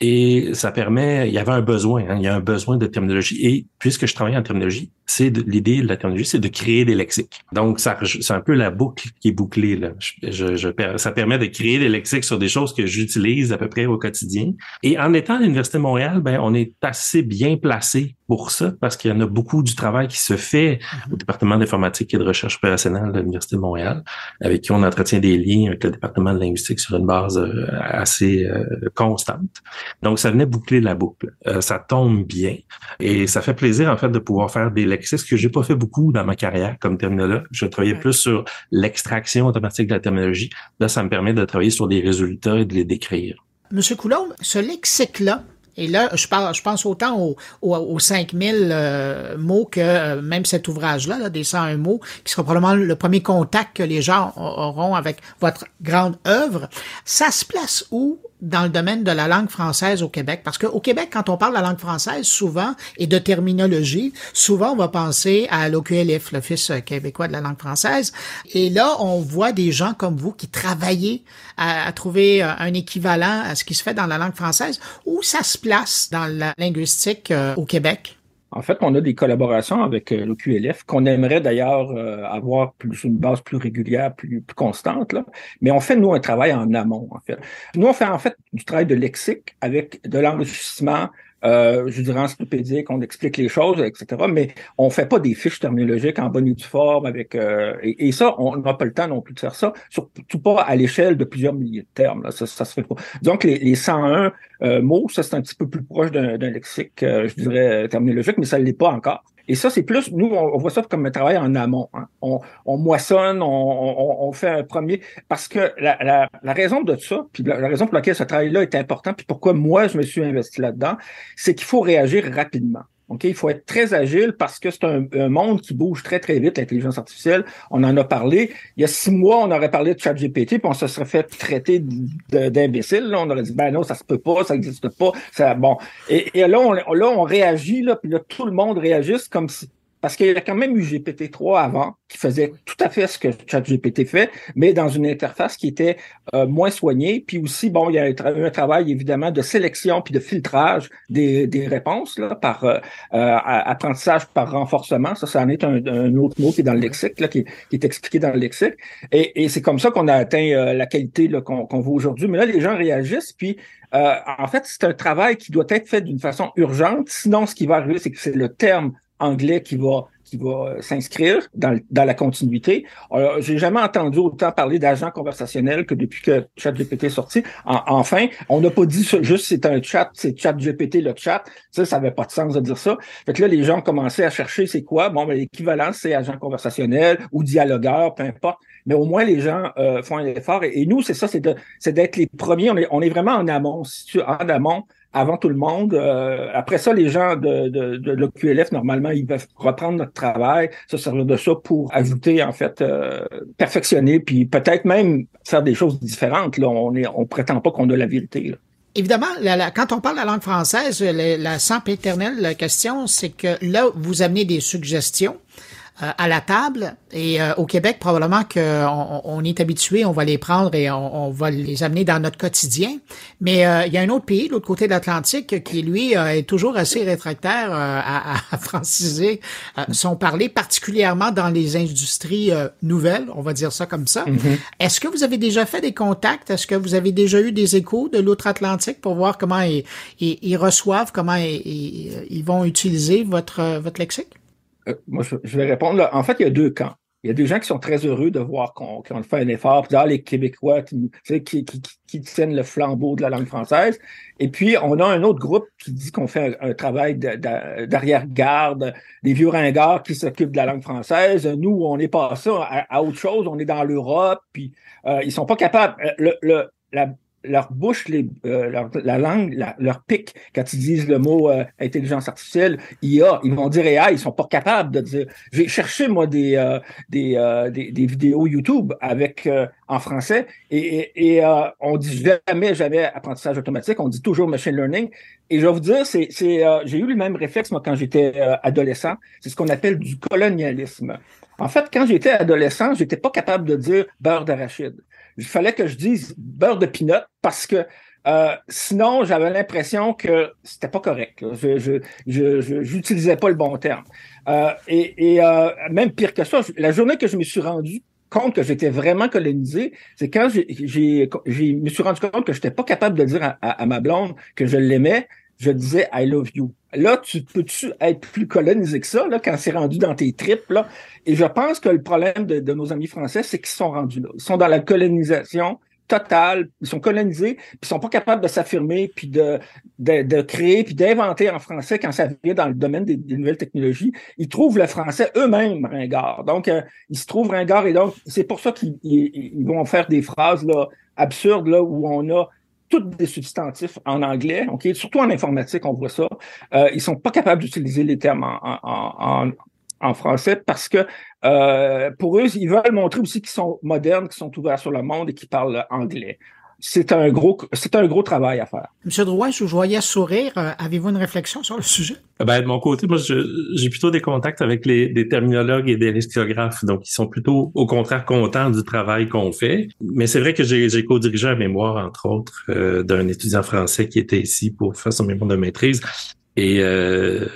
Et ça permet, il y avait un besoin, hein, il y a un besoin de terminologie. Et puisque je travaille en terminologie, c'est l'idée de la terminologie, c'est de créer des lexiques. Donc, ça, c'est un peu la boucle qui est bouclée. Là. Ça permet de créer des lexiques sur des choses que j'utilise à peu près au quotidien. Et en étant à l'Université de Montréal, ben, on est assez bien placé pour ça parce qu'il y en a beaucoup du travail qui se fait au mm-hmm. département d'informatique et de recherche opérationnelle de l'Université de Montréal, avec qui on entretient des liens avec le département de linguistique sur une base euh, assez euh, constante. Donc, ça venait boucler la boucle. Euh, ça tombe bien et ça fait plaisir en fait de pouvoir faire des lexiques, ce que j'ai pas fait beaucoup dans ma carrière comme terminologue. Je travaillais plus sur l'extraction automatique de la terminologie. Là, ça me permet de travailler sur des résultats et de les décrire. Monsieur Coulomb, ce lexique-là, et là, je, pense autant aux, aux, 5000 euh, mots que euh, même cet ouvrage-là, là, des 101 mots, qui sera probablement le premier contact que les gens auront avec votre grande œuvre. Ça se place où dans le domaine de la langue française au Québec? Parce qu'au Québec, quand on parle la langue française, souvent, et de terminologie, souvent, on va penser à l'OQLF, l'Office québécois de la langue française. Et là, on voit des gens comme vous qui travaillent à, trouver un équivalent à ce qui se fait dans la langue française. Où ça se place dans la linguistique euh, au Québec? En fait, on a des collaborations avec euh, le QLF qu'on aimerait d'ailleurs euh, avoir plus une base plus régulière, plus, plus constante. Là. Mais on fait, nous, un travail en amont, en fait. Nous, on fait en fait du travail de lexique avec de l'enrichissement euh, je dirais encyclopédique, on explique les choses, etc. Mais on fait pas des fiches terminologiques en bonne et due forme avec euh, et, ça, on n'a pas le temps non plus de faire ça, surtout pas à l'échelle de plusieurs milliers de termes. Là, ça, ça se fait pas. Donc les, les 101 euh, mots, ça c'est un petit peu plus proche d'un lexique, je dirais terminologique, mais ça l'est pas encore. Et ça, c'est plus, nous, on, voit ça comme un travail en amont. Hein. On, on, moissonne, on, on, fait un premier. Parce que la, la, la raison de ça, puis la, raison pour laquelle ce travail-là est important, puis pourquoi moi, je me suis investi là-dedans, c'est qu'il faut réagir rapidement. OK, il faut être très agile parce que c'est un, monde qui bouge très, très vite, l'intelligence artificielle. On en a parlé. Il y a six mois, on aurait parlé de ChatGPT, puis on se serait fait traiter d'imbécile. On aurait dit, ben non, ça se peut pas, ça n'existe pas. Ça, bon. Et, là, on, là, on réagit, là, puis là, tout le monde réagisse comme si parce qu'il y a quand même eu GPT-3 avant, qui faisait tout à fait ce que ChatGPT fait, mais dans une interface qui était euh, moins soignée. Puis aussi, bon, il y a eu un travail évidemment de sélection puis de filtrage des, des réponses là, par euh, euh apprentissage par renforcement. Ça, ça en est un, un, autre mot qui est dans le lexique, là, qui, qui est expliqué dans le lexique. Et, et c'est comme ça qu'on a atteint euh, la qualité qu'on qu'on voit aujourd'hui. Mais là, les gens réagissent, puis euh, en fait, c'est un travail qui doit être fait d'une façon urgente. Sinon, ce qui va arriver, c'est que c'est le terme anglais qui va qui va euh, s'inscrire dans, dans, la continuité. Alors, j'ai jamais entendu autant parler d'agents conversationnels que depuis que ChatGPT est sorti. enfin, on n'a pas dit juste c'est un chat, c'est ChatGPT le chat. Ça, ça n'avait pas de sens de dire ça. Fait que là, les gens ont commencé à chercher c'est quoi. Bon, ben, l'équivalent, c'est agent conversationnel ou dialogueur, peu importe. Mais au moins, les gens euh, font un effort. Et, nous, c'est ça, c'est d'être les premiers. On est, on est vraiment en amont. En amont, avant tout le monde. Euh, après ça, les gens de, de, de l'OQLF, normalement, ils peuvent reprendre notre travail, se servir de ça pour ajouter, en fait, euh, perfectionner, puis peut-être même faire des choses différentes. Là, on est, on prétend pas qu'on a la vérité. Là. Évidemment, quand on parle la langue française, la, la simple éternelle question, c'est que là, vous amenez des suggestions. Euh, à la table. Et euh, au Québec, probablement qu'on on est habitué, on va les prendre et on, va les amener dans notre quotidien. Mais euh, il y a un autre pays, l'autre côté de l'Atlantique, qui lui est toujours assez rétractaire à, à, franciser son parler, particulièrement dans les industries nouvelles, on va dire ça comme ça. Mm-hmm. Est-ce que vous avez déjà fait des contacts? Est-ce que vous avez déjà eu des échos de l'outre-Atlantique pour voir comment ils, ils, reçoivent, comment ils, ils vont utiliser votre, votre lexique? Euh, moi, je, vais répondre. En fait, il y a deux camps. Il y a des gens qui sont très heureux de voir qu'on fait un effort, puis les Québécois qui, tiennent le flambeau de la langue française. Et puis, on a un autre groupe qui dit qu'on fait un, travail d'arrière-garde, des vieux ringards qui s'occupent de la langue française. Nous, on n'est pas ça à, autre chose. On est dans l'Europe, puis euh, ils sont pas capables. Euh, la, leur bouche, euh, leur, la langue, leur pic, quand ils disent le mot euh, intelligence artificielle, IA, ils vont dire AI, ils sont pas capables de dire. J'ai cherché, moi, des, euh, vidéos YouTube avec en français et, et, on dit jamais, jamais apprentissage automatique, on dit toujours machine learning. Et je vais vous dire, c'est, j'ai eu le même réflexe, moi, quand j'étais adolescent. C'est ce qu'on appelle du colonialisme. En fait, quand j'étais adolescent, j'étais pas capable de dire beurre d'arachide il fallait que je dise beurre de pinot parce que euh, sinon, j'avais l'impression que c'était pas correct. Je, je, je, j'utilisais pas le bon terme. Euh, et, et euh, même pire que ça, la journée que je me suis rendu compte que j'étais vraiment colonisé, c'est quand j'ai, me suis rendu compte que j'étais pas capable de dire à ma blonde que je l'aimais je disais I love you. Là, tu peux-tu être plus colonisé que ça, là, quand c'est rendu dans tes tripes, là? Et je pense que le problème de, nos amis français, c'est qu'ils sont rendus là. Ils sont dans la colonisation totale, ils sont colonisés, puis ils sont pas capables de s'affirmer, puis de, de, de, créer, puis d'inventer en français quand ça vient dans le domaine des, nouvelles technologies. Ils trouvent le français eux-mêmes ringard. Donc, euh, ils se trouvent ringard et donc, c'est pour ça qu'ils ils vont faire des phrases là, absurdes là, où on a tous des substantifs en anglais, ok, surtout en informatique, on voit ça. Euh, ils sont pas capables d'utiliser les termes en, en, en, en, français parce que euh, pour eux, ils veulent montrer aussi qu'ils sont modernes, qu'ils sont ouverts sur le monde et qu'ils parlent anglais c'est un gros, c'est un gros travail à faire. Monsieur Drouin, je vous voyais sourire. Euh, avez-vous une réflexion sur le sujet? Ben, de mon côté, moi, j'ai plutôt des contacts avec les, des terminologues et des lexicographes. Donc, ils sont plutôt, au contraire, contents du travail qu'on fait. Mais c'est vrai que j'ai co-dirigé un mémoire, entre autres, euh, d'un étudiant français qui était ici pour faire son mémoire de maîtrise. Et euh,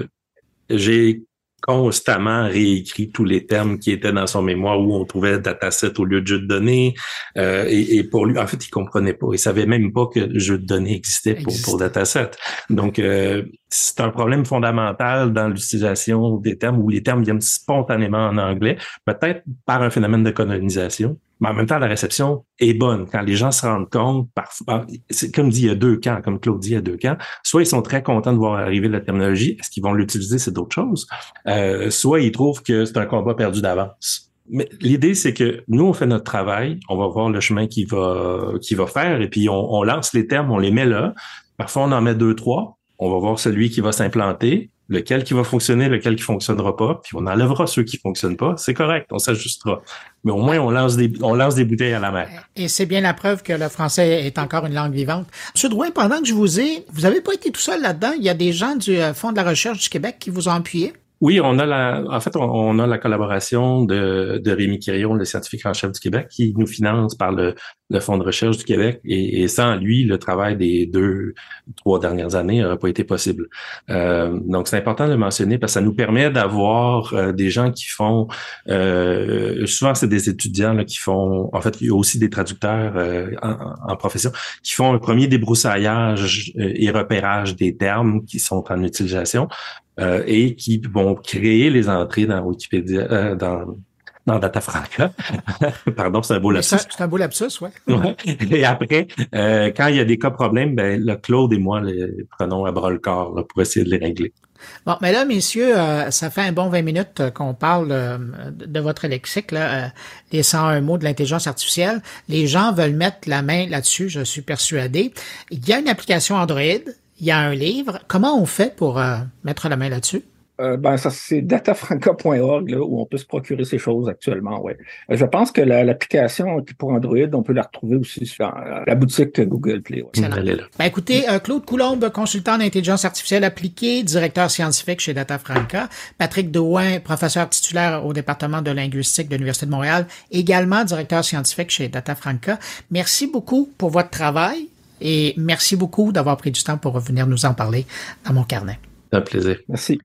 j'ai constamment réécrit tous les termes qui étaient dans son mémoire où on trouvait dataset au lieu de jeu de données. Euh, et, et, pour lui, en fait, il comprenait pas. Il savait même pas que le jeu de données existait pour, pour dataset. Donc, euh, c'est un problème fondamental dans l'utilisation des termes où les termes viennent spontanément en anglais, peut-être par un phénomène de colonisation. Mais en même temps, la réception est bonne. Quand les gens se rendent compte, parfois, c'est comme dit, il y a deux camps, comme Claude dit, il y a deux camps. Soit ils sont très contents de voir arriver la terminologie, est-ce qu'ils vont l'utiliser, c'est d'autres choses. Euh, soit ils trouvent que c'est un combat perdu d'avance. Mais l'idée, c'est que nous, on fait notre travail, on va voir le chemin qu'il va, qu'il va faire, et puis on, on lance les termes, on les met là. Parfois, on en met deux, trois. On va voir celui qui va s'implanter lequel qui va fonctionner, lequel qui fonctionnera pas, puis on enlèvera ceux qui fonctionnent pas, c'est correct, on s'ajustera. Mais au moins, on lance des, on lance des bouteilles à la mer. Et c'est bien la preuve que le français est encore une langue vivante. Monsieur Drouin, pendant que je vous ai, vous avez pas été tout seul là-dedans. Il y a des gens du euh, Fonds de la recherche du Québec qui vous ont appuyé. Oui, on a la, en fait, on, a la collaboration de, de Rémi Quirion, le scientifique en chef du Québec, qui nous finance par le, le Fonds de recherche du Québec. Et, sans lui, le travail des deux, trois dernières années n'aurait pas été possible. Euh, donc, c'est important de le mentionner parce que ça nous permet d'avoir euh, des gens qui font, euh, souvent c'est des étudiants là, qui font, en fait, il y a aussi des traducteurs euh, en, en, profession, qui font un premier débroussaillage et repérage des termes qui sont en utilisation euh, et qui vont créer les entrées dans Wikipédia, euh, dans dans Datafranca. Pardon, c'est un beau lapsus. C'est un beau lapsus, oui. Ouais. Et après, euh, quand il y a des cas problèmes, ben, le Claude et moi les prenons à bras le corps là, pour essayer de les régler. Bon, mais là, messieurs, euh, ça fait un bon 20 minutes euh, qu'on parle euh, de votre lexique, là, les 101 mots de l'intelligence artificielle. Les gens veulent mettre la main là-dessus, je suis persuadé. Il y a une application Android, il y a un livre. Comment on fait pour euh, mettre la main là-dessus? Euh, ben, ça, c'est datafranca.org, où on peut se procurer ces choses actuellement, ouais. Euh, je pense que l'application pour Android, on peut la retrouver aussi sur la boutique Google Play. Ben, écoutez, Claude Coulombe, consultant d'intelligence artificielle appliquée, directeur scientifique chez Datafranca. Patrick Douin, professeur titulaire au département de linguistique de l'Université de Montréal, également directeur scientifique chez Datafranca. Merci beaucoup pour votre travail. Et merci beaucoup d'avoir pris du temps pour revenir nous en parler dans mon carnet. Un plaisir. Merci.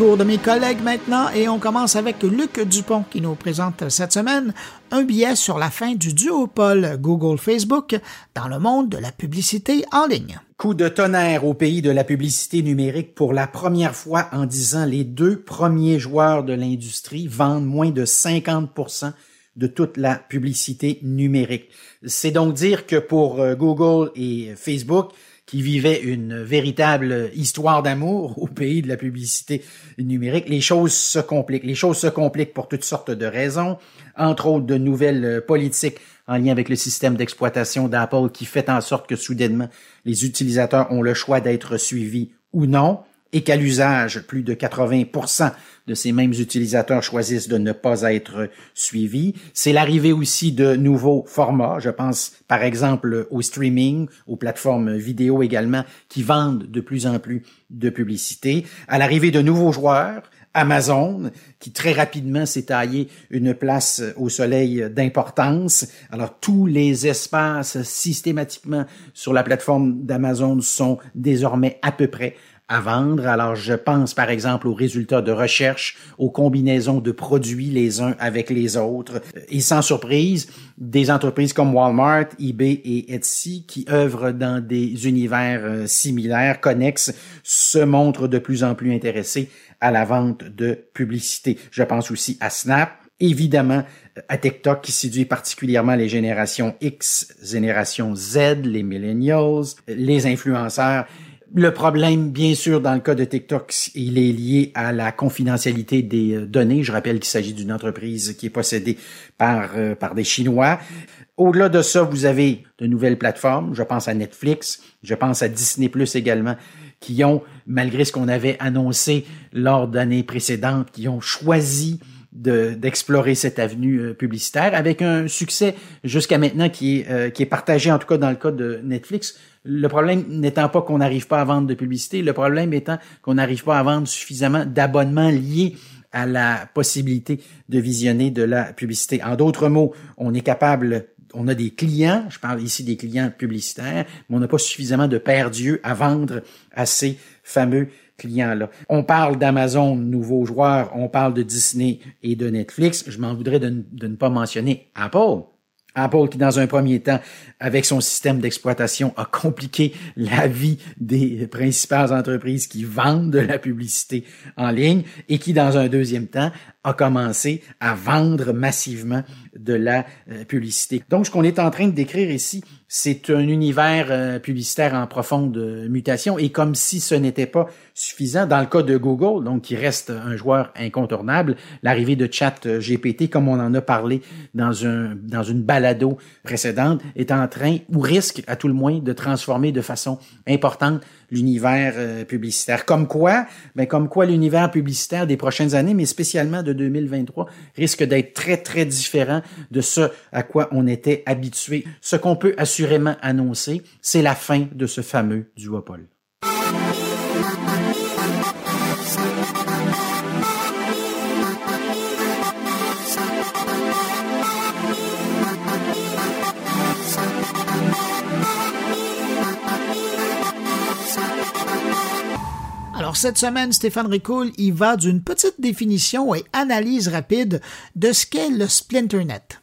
Tour de mes collègues maintenant et on commence avec Luc Dupont qui nous présente cette semaine un billet sur la fin du duopole Google-Facebook dans le monde de la publicité en ligne. Coup de tonnerre au pays de la publicité numérique pour la première fois en disant les deux premiers joueurs de l'industrie vendent moins de 50% de toute la publicité numérique. C'est donc dire que pour euh, Google et Facebook, qui vivait une véritable histoire d'amour au pays de la publicité numérique, les choses se compliquent. Les choses se compliquent pour toutes sortes de raisons, entre autres de nouvelles politiques en lien avec le système d'exploitation d'Apple qui fait en sorte que soudainement les utilisateurs ont le choix d'être suivis ou non et qu'à l'usage, plus de 80% de ces mêmes utilisateurs choisissent de ne pas être suivis. C'est l'arrivée aussi de nouveaux formats. Je pense par exemple au streaming, aux plateformes vidéo également, qui vendent de plus en plus de publicité. À l'arrivée de nouveaux joueurs, Amazon, qui très rapidement s'est taillé une place au soleil d'importance. Alors tous les espaces systématiquement sur la plateforme d'Amazon sont désormais à peu près à vendre. Alors, je pense par exemple aux résultats de recherche, aux combinaisons de produits les uns avec les autres. Et sans surprise, des entreprises comme Walmart, eBay et Etsy, qui œuvrent dans des univers euh, similaires, connexes, se montrent de plus en plus intéressés à la vente de publicité. Je pense aussi à Snap, évidemment à TikTok qui séduit particulièrement les générations X, génération Z, les millennials, les influenceurs le problème, bien sûr, dans le cas de TikTok, il est lié à la confidentialité des euh, données. Je rappelle qu'il s'agit d'une entreprise qui est possédée par, euh, par des Chinois. Au-delà de ça, vous avez de nouvelles plateformes. Je pense à Netflix, je pense à Disney Plus également, qui ont, malgré ce qu'on avait annoncé lors d'années précédentes, qui ont choisi d'explorer cette avenue euh, publicitaire avec un succès jusqu'à maintenant qui est, qui est partagé en tout cas dans le cas de Netflix le problème n'étant pas qu'on n'arrive pas à vendre de publicité, le problème étant qu'on n'arrive pas à vendre suffisamment d'abonnements liés à la possibilité de visionner de la publicité. En d'autres mots, on est capable on a des clients, je parle ici des clients publicitaires, mais on n'a pas suffisamment de père Dieu à vendre à ces fameux clients-là. On parle d'Amazon, nouveaux joueurs, on parle de Disney et de Netflix. Je m'en voudrais de ne pas mentionner Apple. Apple qui, dans un premier temps, avec son système d'exploitation, a compliqué la vie des principales entreprises qui vendent de la publicité en ligne et qui, dans un deuxième temps, a commencé à vendre massivement de la euh, publicité. Donc, ce qu'on est en train de décrire ici, c'est un univers euh, publicitaire en profonde euh, mutation et comme si ce n'était pas suffisant, dans le cas de Google, donc qui reste un joueur incontournable, l'arrivée de Chat GPT, comme on en a parlé dans dans une balado précédente, est en train ou risque à tout le moins de transformer de façon importante l'univers euh, publicitaire. Comme quoi, ben comme quoi l'univers publicitaire des prochaines années, mais spécialement de 2023, risque d'être très très différent de ce à quoi on était habitué. Ce qu'on peut assurément annoncer, c'est la fin de ce fameux duopole. Alors cette semaine, Stéphane Ricoul y va d'une petite définition et analyse rapide de ce qu'est le Splinternet.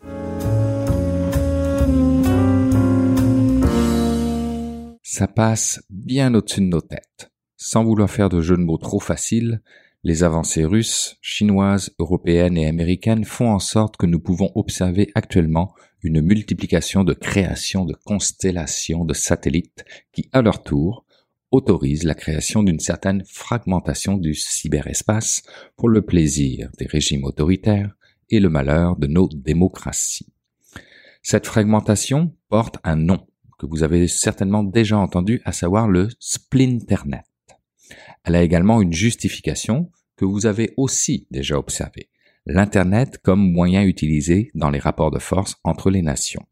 Ça passe bien au-dessus de nos têtes. Sans vouloir faire de jeux de mots trop faciles, les avancées russes, chinoises, européennes et américaines font en sorte que nous pouvons observer actuellement une multiplication de créations de constellations de satellites qui, à leur tour, autorise la création d'une certaine fragmentation du cyberespace pour le plaisir des régimes autoritaires et le malheur de nos démocraties. Cette fragmentation porte un nom que vous avez certainement déjà entendu, à savoir le splinternet. Elle a également une justification que vous avez aussi déjà observée, l'Internet comme moyen utilisé dans les rapports de force entre les nations.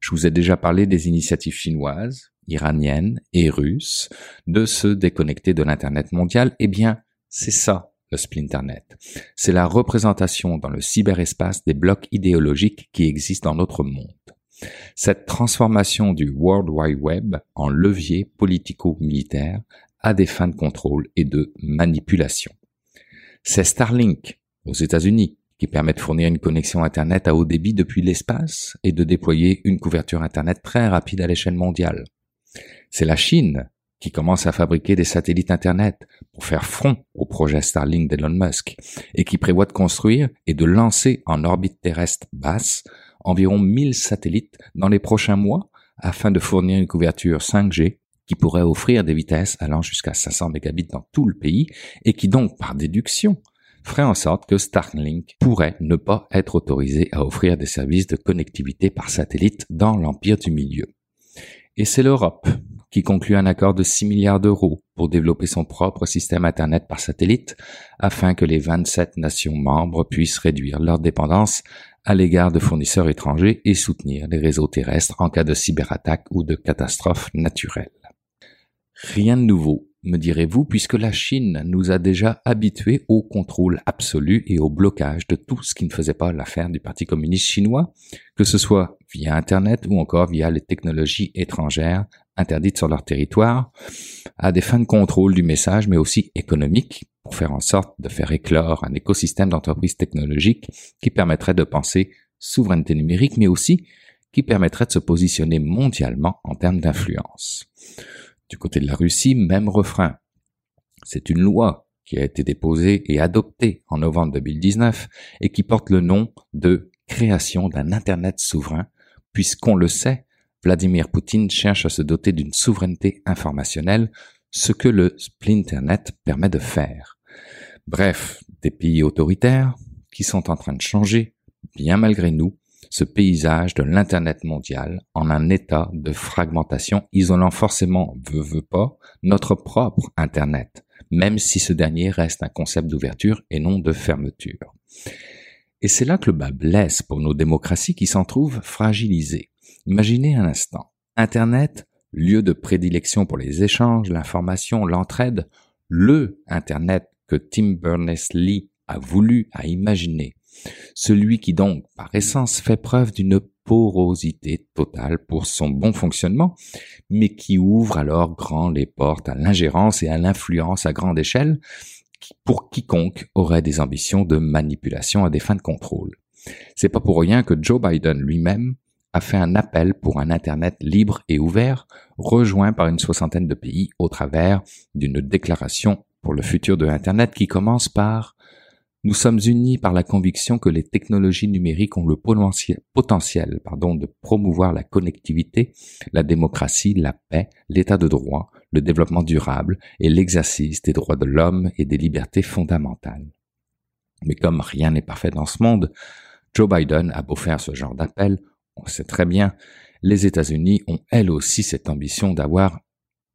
Je vous ai déjà parlé des initiatives chinoises, iranienne et russe de se déconnecter de l'Internet mondial, eh bien, c'est ça le Splinternet. C'est la représentation dans le cyberespace des blocs idéologiques qui existent dans notre monde. Cette transformation du World Wide Web en levier politico-militaire a des fins de contrôle et de manipulation. C'est Starlink aux États-Unis qui permet de fournir une connexion Internet à haut débit depuis l'espace et de déployer une couverture Internet très rapide à l'échelle mondiale. C'est la Chine qui commence à fabriquer des satellites Internet pour faire front au projet Starlink d'Elon Musk et qui prévoit de construire et de lancer en orbite terrestre basse environ 1000 satellites dans les prochains mois afin de fournir une couverture 5G qui pourrait offrir des vitesses allant jusqu'à 500 mégabits dans tout le pays et qui donc, par déduction, ferait en sorte que Starlink pourrait ne pas être autorisé à offrir des services de connectivité par satellite dans l'empire du milieu. Et c'est l'Europe qui conclut un accord de 6 milliards d'euros pour développer son propre système Internet par satellite afin que les 27 nations membres puissent réduire leur dépendance à l'égard de fournisseurs étrangers et soutenir les réseaux terrestres en cas de cyberattaque ou de catastrophe naturelle. Rien de nouveau me direz-vous, puisque la Chine nous a déjà habitués au contrôle absolu et au blocage de tout ce qui ne faisait pas l'affaire du Parti communiste chinois, que ce soit via Internet ou encore via les technologies étrangères interdites sur leur territoire, à des fins de contrôle du message, mais aussi économiques, pour faire en sorte de faire éclore un écosystème d'entreprises technologiques qui permettrait de penser souveraineté numérique, mais aussi qui permettrait de se positionner mondialement en termes d'influence. Du côté de la Russie, même refrain. C'est une loi qui a été déposée et adoptée en novembre 2019 et qui porte le nom de création d'un Internet souverain, puisqu'on le sait, Vladimir Poutine cherche à se doter d'une souveraineté informationnelle, ce que le Splinternet permet de faire. Bref, des pays autoritaires qui sont en train de changer, bien malgré nous, ce paysage de l'Internet mondial en un état de fragmentation isolant forcément, veut, veut pas, notre propre Internet, même si ce dernier reste un concept d'ouverture et non de fermeture. Et c'est là que le bas blesse pour nos démocraties qui s'en trouvent fragilisées. Imaginez un instant. Internet, lieu de prédilection pour les échanges, l'information, l'entraide, le Internet que Tim Berners-Lee a voulu, a imaginé, celui qui donc, par essence, fait preuve d'une porosité totale pour son bon fonctionnement, mais qui ouvre alors grand les portes à l'ingérence et à l'influence à grande échelle pour quiconque aurait des ambitions de manipulation à des fins de contrôle. C'est pas pour rien que Joe Biden lui-même a fait un appel pour un Internet libre et ouvert, rejoint par une soixantaine de pays au travers d'une déclaration pour le futur de Internet qui commence par nous sommes unis par la conviction que les technologies numériques ont le potentiel pardon, de promouvoir la connectivité, la démocratie, la paix, l'état de droit, le développement durable et l'exercice des droits de l'homme et des libertés fondamentales. Mais comme rien n'est parfait dans ce monde, Joe Biden a beau faire ce genre d'appel, on sait très bien, les États-Unis ont elles aussi cette ambition d'avoir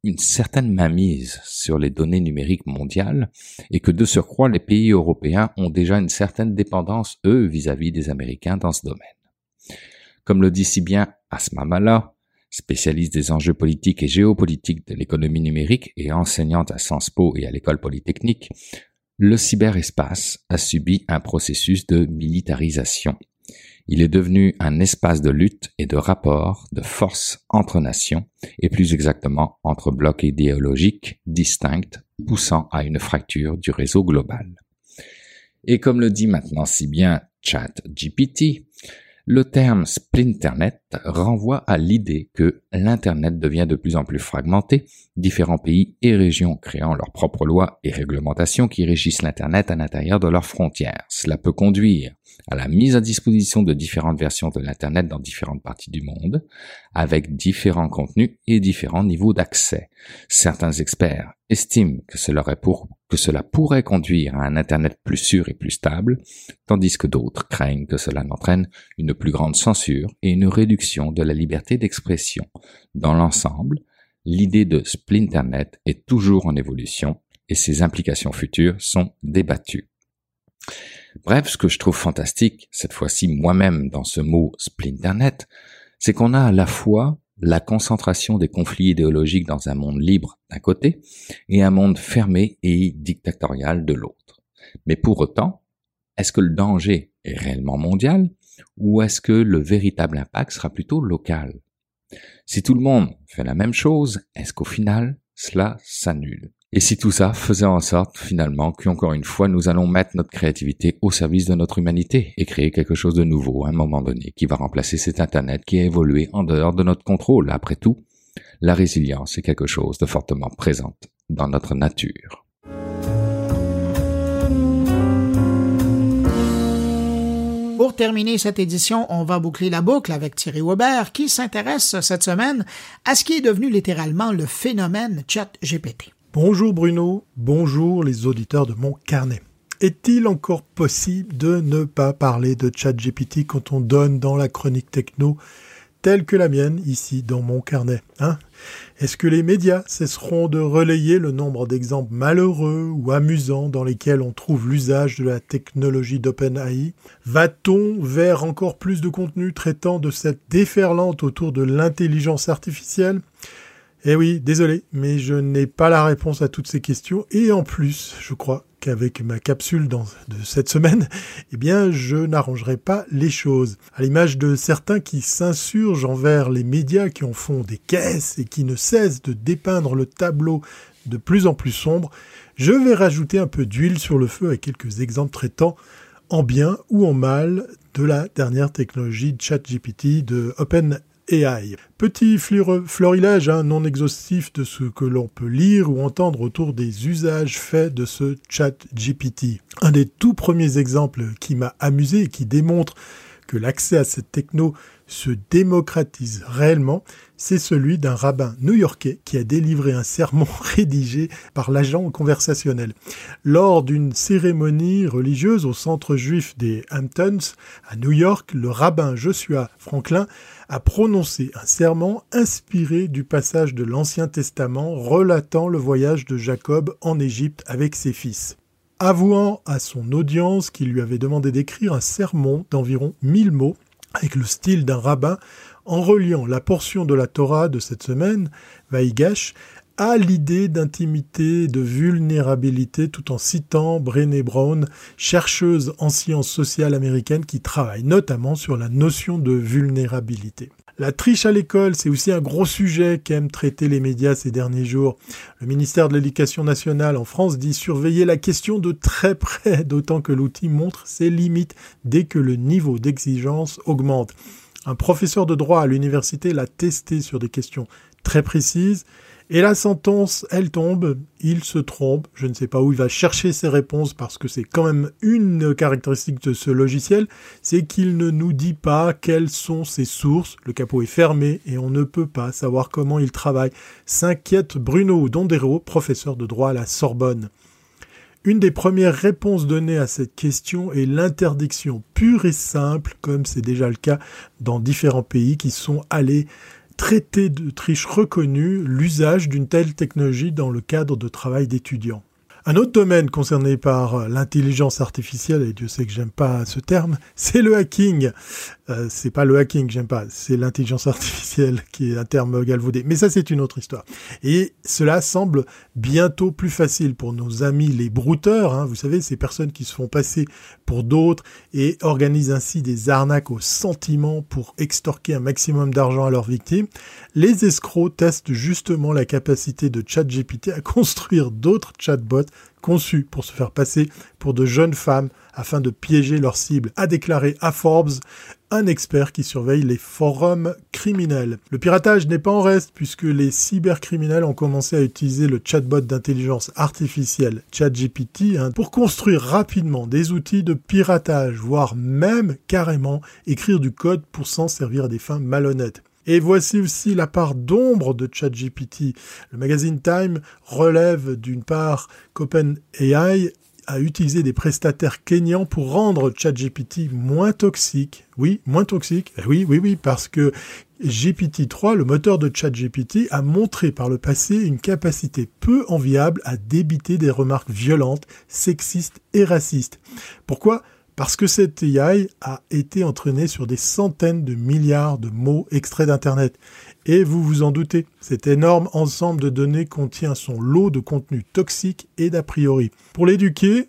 une certaine mainmise sur les données numériques mondiales et que de surcroît les pays européens ont déjà une certaine dépendance, eux, vis-à-vis des Américains dans ce domaine. Comme le dit si bien Asma Mala, spécialiste des enjeux politiques et géopolitiques de l'économie numérique et enseignante à Sciences Po et à l'école polytechnique, le cyberespace a subi un processus de militarisation il est devenu un espace de lutte et de rapport de force entre nations, et plus exactement entre blocs idéologiques distincts, poussant à une fracture du réseau global. Et comme le dit maintenant si bien ChatGPT, le terme Splinternet renvoie à l'idée que l'Internet devient de plus en plus fragmenté, différents pays et régions créant leurs propres lois et réglementations qui régissent l'Internet à l'intérieur de leurs frontières. Cela peut conduire à la mise à disposition de différentes versions de l'Internet dans différentes parties du monde, avec différents contenus et différents niveaux d'accès. Certains experts estiment que cela, pourrait conduire à un Internet plus sûr et plus stable, tandis que d'autres craignent que cela n'entraîne une plus grande censure et une réduction de la liberté d'expression. Dans l'ensemble, l'idée de Splinternet est toujours en évolution et ses implications futures sont débattues. Bref, ce que je trouve fantastique, cette fois-ci moi-même dans ce mot Splinternet, c'est qu'on a à la fois la concentration des conflits idéologiques dans un monde libre d'un côté et un monde fermé et dictatorial de l'autre. Mais pour autant, est-ce que le danger est réellement mondial ou est-ce que le véritable impact sera plutôt local? Si tout le monde fait la même chose, est-ce qu'au final, cela s'annule? Et si tout ça faisait en sorte, finalement, qu'encore une fois, nous allons mettre notre créativité au service de notre humanité et créer quelque chose de nouveau à un moment donné qui va remplacer cet Internet qui a évolué en dehors de notre contrôle. Après tout, la résilience est quelque chose de fortement présente dans notre nature. Pour terminer cette édition, on va boucler la boucle avec Thierry Weber qui s'intéresse cette semaine à ce qui est devenu littéralement le phénomène chat GPT. Bonjour Bruno, bonjour les auditeurs de mon carnet. Est-il encore possible de ne pas parler de ChatGPT quand on donne dans la chronique techno telle que la mienne ici dans mon carnet hein? Est-ce que les médias cesseront de relayer le nombre d'exemples malheureux ou amusants dans lesquels on trouve l'usage de la technologie d'OpenAI? Va-t-on vers encore plus de contenu traitant de cette déferlante autour de l'intelligence artificielle? Eh oui, désolé, mais je n'ai pas la réponse à toutes ces questions. Et en plus, je crois qu'avec ma capsule de cette semaine, eh bien, je n'arrangerai pas les choses. À l'image de certains qui s'insurgent envers les médias qui en font des caisses et qui ne cessent de dépeindre le tableau de plus en plus sombre, je vais rajouter un peu d'huile sur le feu avec quelques exemples traitant en bien ou en mal de la dernière technologie ChatGPT de Open Petit florilège hein, non exhaustif de ce que l'on peut lire ou entendre autour des usages faits de ce chat GPT. Un des tout premiers exemples qui m'a amusé et qui démontre que l'accès à cette techno se démocratise réellement, c'est celui d'un rabbin new-yorkais qui a délivré un sermon rédigé par l'agent conversationnel. Lors d'une cérémonie religieuse au centre juif des Hamptons, à New York, le rabbin Joshua Franklin a prononcé un serment inspiré du passage de l'Ancien Testament relatant le voyage de Jacob en Égypte avec ses fils. Avouant à son audience qu'il lui avait demandé d'écrire un sermon d'environ 1000 mots avec le style d'un rabbin en reliant la portion de la Torah de cette semaine, Vaïgash, à l'idée d'intimité, de vulnérabilité, tout en citant Brené Brown, chercheuse en sciences sociales américaines qui travaille notamment sur la notion de vulnérabilité. La triche à l'école, c'est aussi un gros sujet qu'aiment traiter les médias ces derniers jours. Le ministère de l'Éducation nationale en France dit surveiller la question de très près, d'autant que l'outil montre ses limites dès que le niveau d'exigence augmente. Un professeur de droit à l'université l'a testé sur des questions très précises. Et la sentence, elle tombe, il se trompe, je ne sais pas où il va chercher ses réponses parce que c'est quand même une caractéristique de ce logiciel, c'est qu'il ne nous dit pas quelles sont ses sources, le capot est fermé et on ne peut pas savoir comment il travaille, s'inquiète Bruno Dondero, professeur de droit à la Sorbonne. Une des premières réponses données à cette question est l'interdiction pure et simple, comme c'est déjà le cas dans différents pays qui sont allés traiter de triche reconnue l'usage d'une telle technologie dans le cadre de travail d'étudiants. Un autre domaine concerné par l'intelligence artificielle, et Dieu sait que j'aime pas ce terme, c'est le hacking. Euh, c'est pas le hacking j'aime pas, c'est l'intelligence artificielle qui est un terme galvaudé. Mais ça, c'est une autre histoire. Et cela semble bientôt plus facile pour nos amis les brouteurs. Hein, vous savez, ces personnes qui se font passer pour d'autres et organisent ainsi des arnaques au sentiment pour extorquer un maximum d'argent à leurs victimes. Les escrocs testent justement la capacité de ChatGPT à construire d'autres chatbots conçus pour se faire passer pour de jeunes femmes afin de piéger leurs cibles, a déclaré à Forbes un expert qui surveille les forums criminels. Le piratage n'est pas en reste puisque les cybercriminels ont commencé à utiliser le chatbot d'intelligence artificielle ChatGPT hein, pour construire rapidement des outils de piratage, voire même carrément écrire du code pour s'en servir à des fins malhonnêtes. Et voici aussi la part d'ombre de ChatGPT. Le magazine Time relève d'une part qu'OpenAI a utilisé des prestataires kenyans pour rendre ChatGPT moins toxique. Oui, moins toxique. Eh oui, oui, oui, parce que GPT-3, le moteur de ChatGPT, a montré par le passé une capacité peu enviable à débiter des remarques violentes, sexistes et racistes. Pourquoi? Parce que cette AI a été entraînée sur des centaines de milliards de mots extraits d'Internet. Et vous vous en doutez, cet énorme ensemble de données contient son lot de contenu toxique et d'a priori. Pour l'éduquer,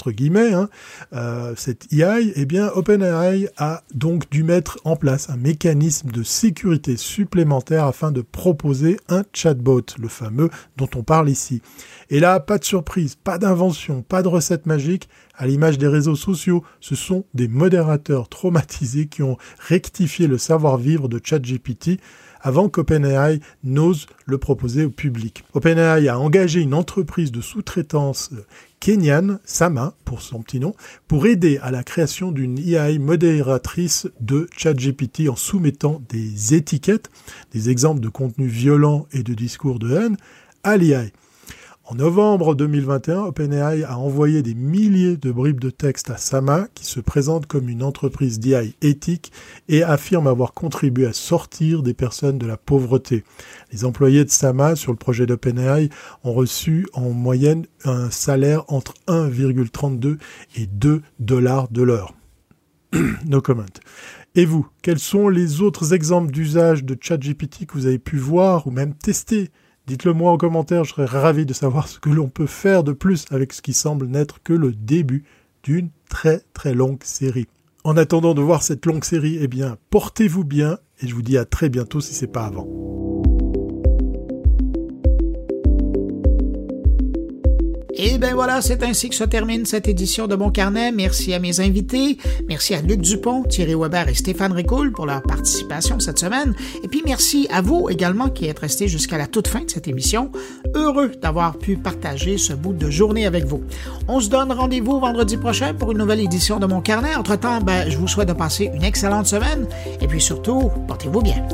entre guillemets, hein, euh, cette AI, eh bien, OpenAI a donc dû mettre en place un mécanisme de sécurité supplémentaire afin de proposer un chatbot, le fameux dont on parle ici. Et là, pas de surprise, pas d'invention, pas de recette magique, à l'image des réseaux sociaux, ce sont des modérateurs traumatisés qui ont rectifié le savoir-vivre de ChatGPT avant qu'OpenAI n'ose le proposer au public. OpenAI a engagé une entreprise de sous-traitance kenyane, Sama pour son petit nom, pour aider à la création d'une AI modératrice de ChatGPT en soumettant des étiquettes, des exemples de contenus violents et de discours de haine à l'AI. En novembre 2021, OpenAI a envoyé des milliers de bribes de texte à Sama, qui se présente comme une entreprise d'IA éthique et affirme avoir contribué à sortir des personnes de la pauvreté. Les employés de Sama sur le projet d'OpenAI ont reçu en moyenne un salaire entre 1,32 et 2 dollars de l'heure. no comment. Et vous, quels sont les autres exemples d'usage de ChatGPT que vous avez pu voir ou même tester? Dites-le moi en commentaire, je serais ravi de savoir ce que l'on peut faire de plus avec ce qui semble n'être que le début d'une très très longue série. En attendant de voir cette longue série, eh bien, portez-vous bien et je vous dis à très bientôt si c'est pas avant. Et ben voilà, c'est ainsi que se termine cette édition de Mon Carnet. Merci à mes invités. Merci à Luc Dupont, Thierry Weber et Stéphane Ricoul pour leur participation cette semaine. Et puis merci à vous également qui êtes restés jusqu'à la toute fin de cette émission. Heureux d'avoir pu partager ce bout de journée avec vous. On se donne rendez-vous vendredi prochain pour une nouvelle édition de Mon Carnet. Entre-temps, ben, je vous souhaite de passer une excellente semaine. Et puis surtout, portez-vous bien.